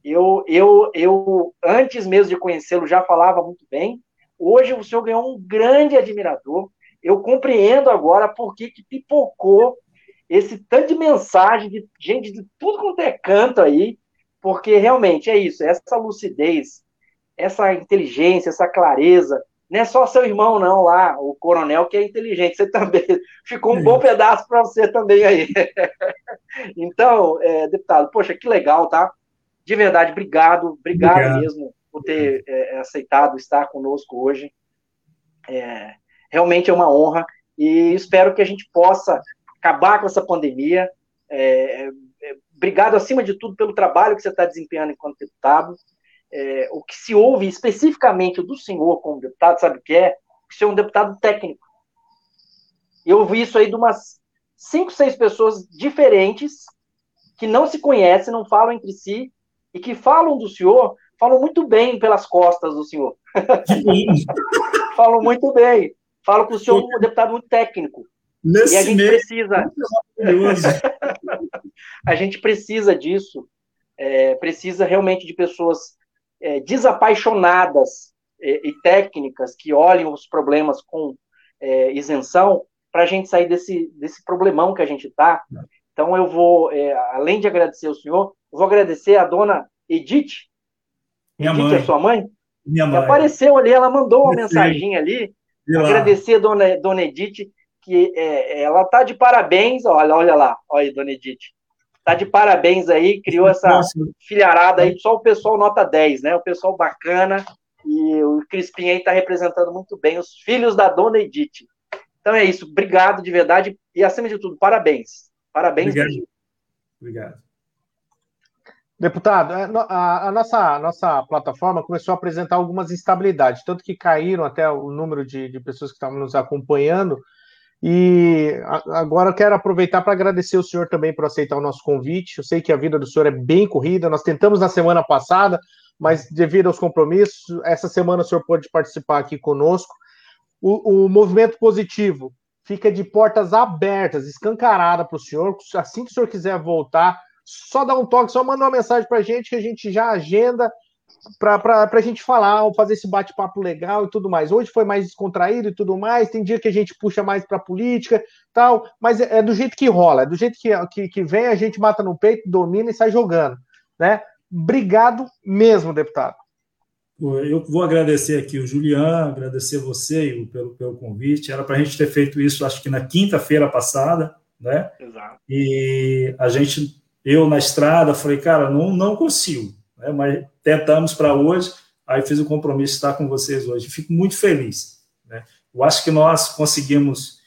Eu, eu, eu, antes mesmo de conhecê-lo, já falava muito bem. Hoje o senhor ganhou um grande admirador. Eu compreendo agora por que, que pipocou esse tanto de mensagem de gente de tudo quanto é canto aí, porque realmente é isso, essa lucidez, essa inteligência, essa clareza, não é só seu irmão, não, lá, o coronel, que é inteligente. Você também. Ficou um bom pedaço para você também aí. então, é, deputado, poxa, que legal, tá? De verdade, obrigado, obrigado, obrigado. mesmo por ter é, aceitado estar conosco hoje. É, realmente é uma honra e espero que a gente possa acabar com essa pandemia. É, é, obrigado, acima de tudo, pelo trabalho que você está desempenhando enquanto deputado é, o que se ouve especificamente do senhor como deputado, sabe o que é? Que você é um deputado técnico. Eu ouvi isso aí de umas cinco, seis pessoas diferentes que não se conhecem, não falam entre si e que falam do senhor, falam muito bem pelas costas do senhor. falam muito bem. Falam que o senhor é um deputado muito técnico. Nesse e a gente precisa. a gente precisa disso. É, precisa realmente de pessoas é, desapaixonadas e, e, técnicas que olhem os problemas com é, isenção para a gente sair desse, desse problemão que a gente está. Então, eu vou, é, além de agradecer ao senhor, vou agradecer a dona Edith. Minha Edith mãe. é sua mãe? Minha mãe. Apareceu ali, ela mandou uma mensagem ali. Agradecer a dona, dona Edith, que é, ela tá de parabéns. Olha, olha lá, olha aí, dona Edith. Tá de parabéns aí, criou essa Nossa. filharada aí, só o pessoal nota 10, né? O pessoal bacana. E o Crispim aí tá representando muito bem os filhos da dona Edith. Então é isso, obrigado de verdade e acima de tudo, parabéns. Parabéns. Obrigado. Obrigado. Deputado, é, a, a, nossa, a nossa plataforma começou a apresentar algumas instabilidades, tanto que caíram até o número de, de pessoas que estavam nos acompanhando, e agora eu quero aproveitar para agradecer o senhor também por aceitar o nosso convite. Eu sei que a vida do senhor é bem corrida. Nós tentamos na semana passada, mas devido aos compromissos, essa semana o senhor pôde participar aqui conosco. O, o movimento positivo fica de portas abertas, escancarada para o senhor. Assim que o senhor quiser voltar, só dá um toque, só manda uma mensagem para a gente que a gente já agenda para a gente falar, fazer esse bate-papo legal e tudo mais. Hoje foi mais descontraído e tudo mais, tem dia que a gente puxa mais para política tal, mas é, é, do jeito que rola, é do jeito que, que, que vem, a gente mata no peito, domina e sai jogando. Né? Obrigado mesmo, deputado. Eu vou agradecer aqui o Julian, agradecer você pelo, pelo convite. Era para a gente ter feito isso, acho que na quinta-feira passada, né? Exato. E a gente, eu na estrada, falei, cara, não, não consigo né? mas tentamos para hoje, aí fiz o compromisso de estar com vocês hoje. Fico muito feliz. Né? Eu acho que nós conseguimos,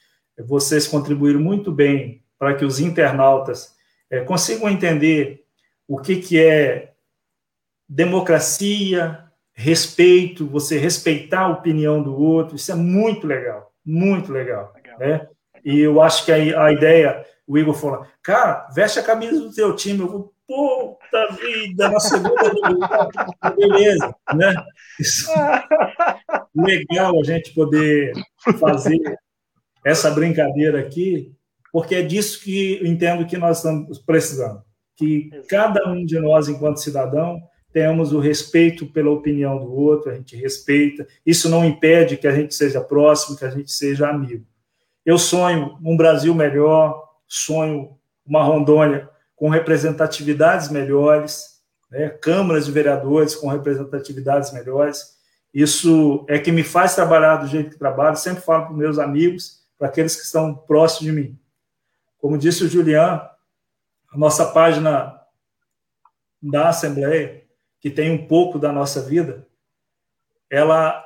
vocês contribuíram muito bem para que os internautas é, consigam entender o que, que é democracia, respeito, você respeitar a opinião do outro, isso é muito legal, muito legal. legal. Né? E eu acho que a, a ideia, o Igor falou, cara, veste a camisa do teu time, eu vou, puta vida, na segunda beleza, né? Isso. Legal a gente poder fazer essa brincadeira aqui, porque é disso que eu entendo que nós estamos precisando. Que cada um de nós, enquanto cidadão, tenhamos o respeito pela opinião do outro, a gente respeita. Isso não impede que a gente seja próximo, que a gente seja amigo. Eu sonho um Brasil melhor, sonho uma Rondônia com representatividades melhores, né, câmaras de vereadores com representatividades melhores. Isso é que me faz trabalhar do jeito que trabalho. Sempre falo para meus amigos, para aqueles que estão próximos de mim. Como disse o Julian, a nossa página da Assembleia, que tem um pouco da nossa vida, ela,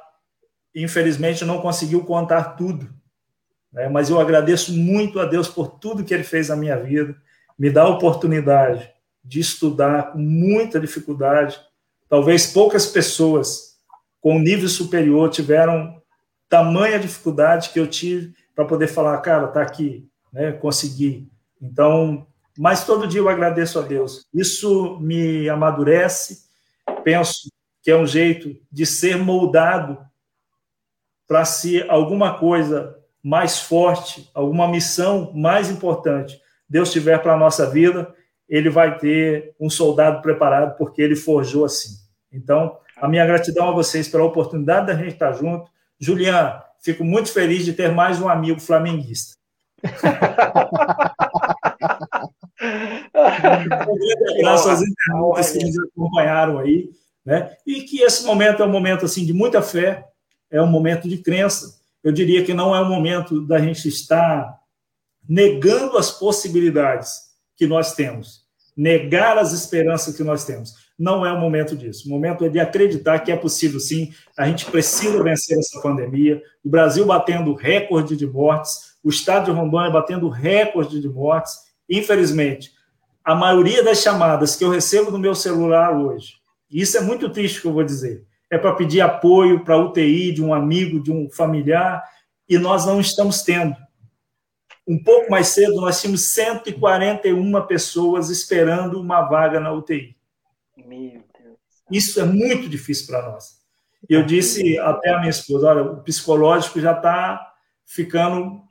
infelizmente, não conseguiu contar tudo. Né? Mas eu agradeço muito a Deus por tudo que Ele fez na minha vida me dá a oportunidade de estudar com muita dificuldade. Talvez poucas pessoas com nível superior tiveram tamanha dificuldade que eu tive para poder falar, cara, tá aqui, né, consegui. Então, mas todo dia eu agradeço a Deus. Isso me amadurece. Penso que é um jeito de ser moldado para ser alguma coisa mais forte, alguma missão mais importante Deus tiver para a nossa vida, ele vai ter um soldado preparado, porque ele forjou assim. Então, a minha gratidão a vocês pela oportunidade da gente estar junto. Juliana, fico muito feliz de ter mais um amigo flamenguista. Graças às internautas que nos acompanharam aí, né? E que esse momento é um momento assim de muita fé, é um momento de crença. Eu diria que não é um momento da gente estar negando as possibilidades que nós temos, negar as esperanças que nós temos. Não é o momento disso. O momento é de acreditar que é possível sim. A gente precisa vencer essa pandemia. O Brasil batendo recorde de mortes, o estado de Rondônia batendo recorde de mortes. Infelizmente, a maioria das chamadas que eu recebo no meu celular hoje, isso é muito triste que eu vou dizer, é para pedir apoio para UTI de um amigo, de um familiar, e nós não estamos tendo. Um pouco mais cedo, nós tínhamos 141 pessoas esperando uma vaga na UTI. Meu Deus. Isso é muito difícil para nós. E eu disse até a minha esposa: olha, o psicológico já está ficando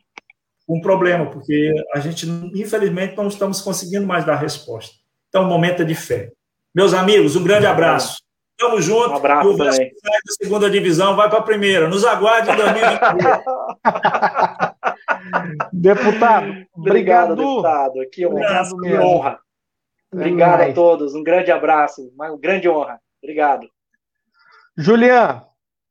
um problema, porque a gente, infelizmente, não estamos conseguindo mais dar resposta. Então, o momento é de fé. Meus amigos, um grande abraço. Tamo junto. Um abraço o Vasco sai da segunda divisão, vai para a primeira. Nos aguarde em 2022. Deputado, Obrigado, obrigado. deputado. Que honra. Obrigado Que honra. Obrigado a demais. todos. Um grande abraço. Uma grande honra. Obrigado. Julian,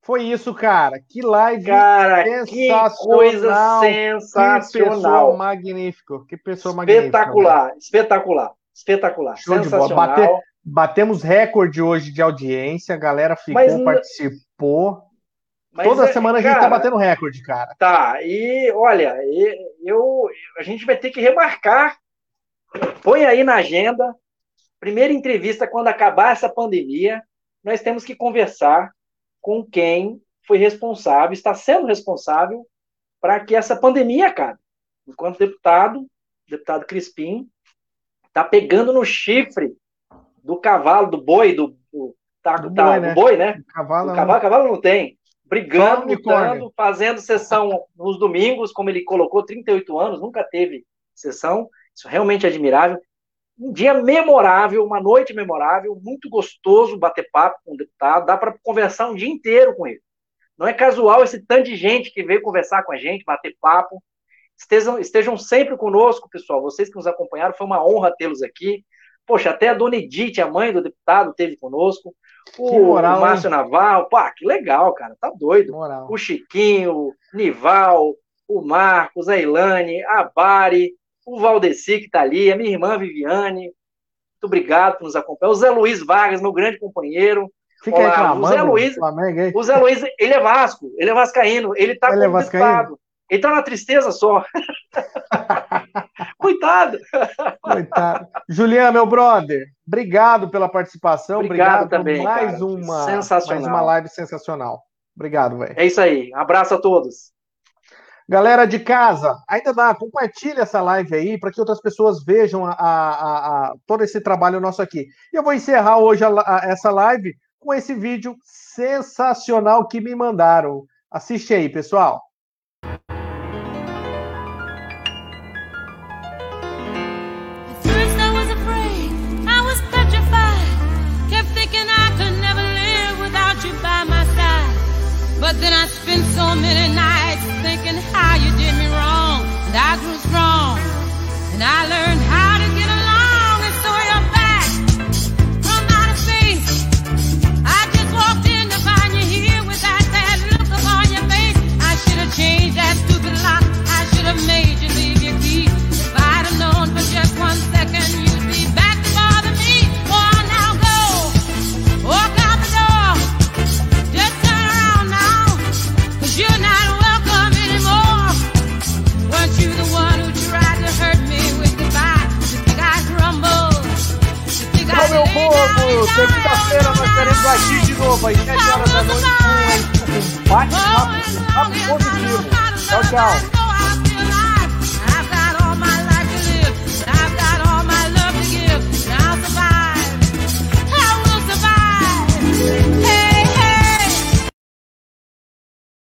foi isso, cara. Que live Cara, que coisa sensacional. Que pessoa sensacional. magnífica. Que pessoa magnífica. Espetacular, espetacular, espetacular. Show. Sensacional. Bater- Batemos recorde hoje de audiência, a galera ficou, Mas participou. Mas Toda é- semana a gente tá batendo recorde, cara. Tá, e olha, eu, a gente vai ter que remarcar. Põe aí na agenda. Primeira entrevista quando acabar essa pandemia, nós temos que conversar com quem foi responsável, está sendo responsável para que essa pandemia acabe. Enquanto deputado, deputado Crispim, tá pegando no chifre do cavalo, do boi, do, do, tá, Do tá, boi, do né? boi, né? Cavalo, O cavalo, cavalo não tem. Brigando, lutando, fazendo sessão nos domingos, como ele colocou, 38 anos, nunca teve sessão. Isso realmente é admirável. Um dia memorável, uma noite memorável, muito gostoso bater papo com o deputado. Dá para conversar um dia inteiro com ele. Não é casual esse tanto de gente que veio conversar com a gente, bater papo. Estejam, estejam sempre conosco, pessoal. Vocês que nos acompanharam, foi uma honra tê-los aqui. Poxa, até a dona Edith, a mãe do deputado, esteve conosco. O, moral, Márcio Naval, pá, que legal, cara, tá doido. Moral. O Chiquinho, o Nival, o Marcos, a Ilane, a Bari, o Valdeci que tá ali, a minha irmã Viviane. Muito obrigado por nos acompanhar. O Zé Luiz Vargas, meu grande companheiro. Fica Olá, reclamando o Zé Luiz- Flamengo aí. O Zé Luiz, ele é Vasco, ele é vascaíno, ele tá Ele é vascaíno? Ele tá na tristeza só. Coitado. Coitado. Julian, meu brother, obrigado pela participação. Obrigado Obrigado, também, por mais cara. uma, Sensacional. mais uma live sensacional. Obrigado, velho. É isso aí. Um abraço a todos. Galera de casa, ainda dá, compartilha essa live aí para que outras pessoas vejam a, a- a- todo esse trabalho nosso aqui. E eu vou encerrar hoje essa live com esse vídeo sensacional que me mandaram. Assiste aí, pessoal. Spent so Segunda-feira nós estaremos aqui de novo, às 7 horas da noite, com um bate-papo, um papo positivo. Tchau, tchau.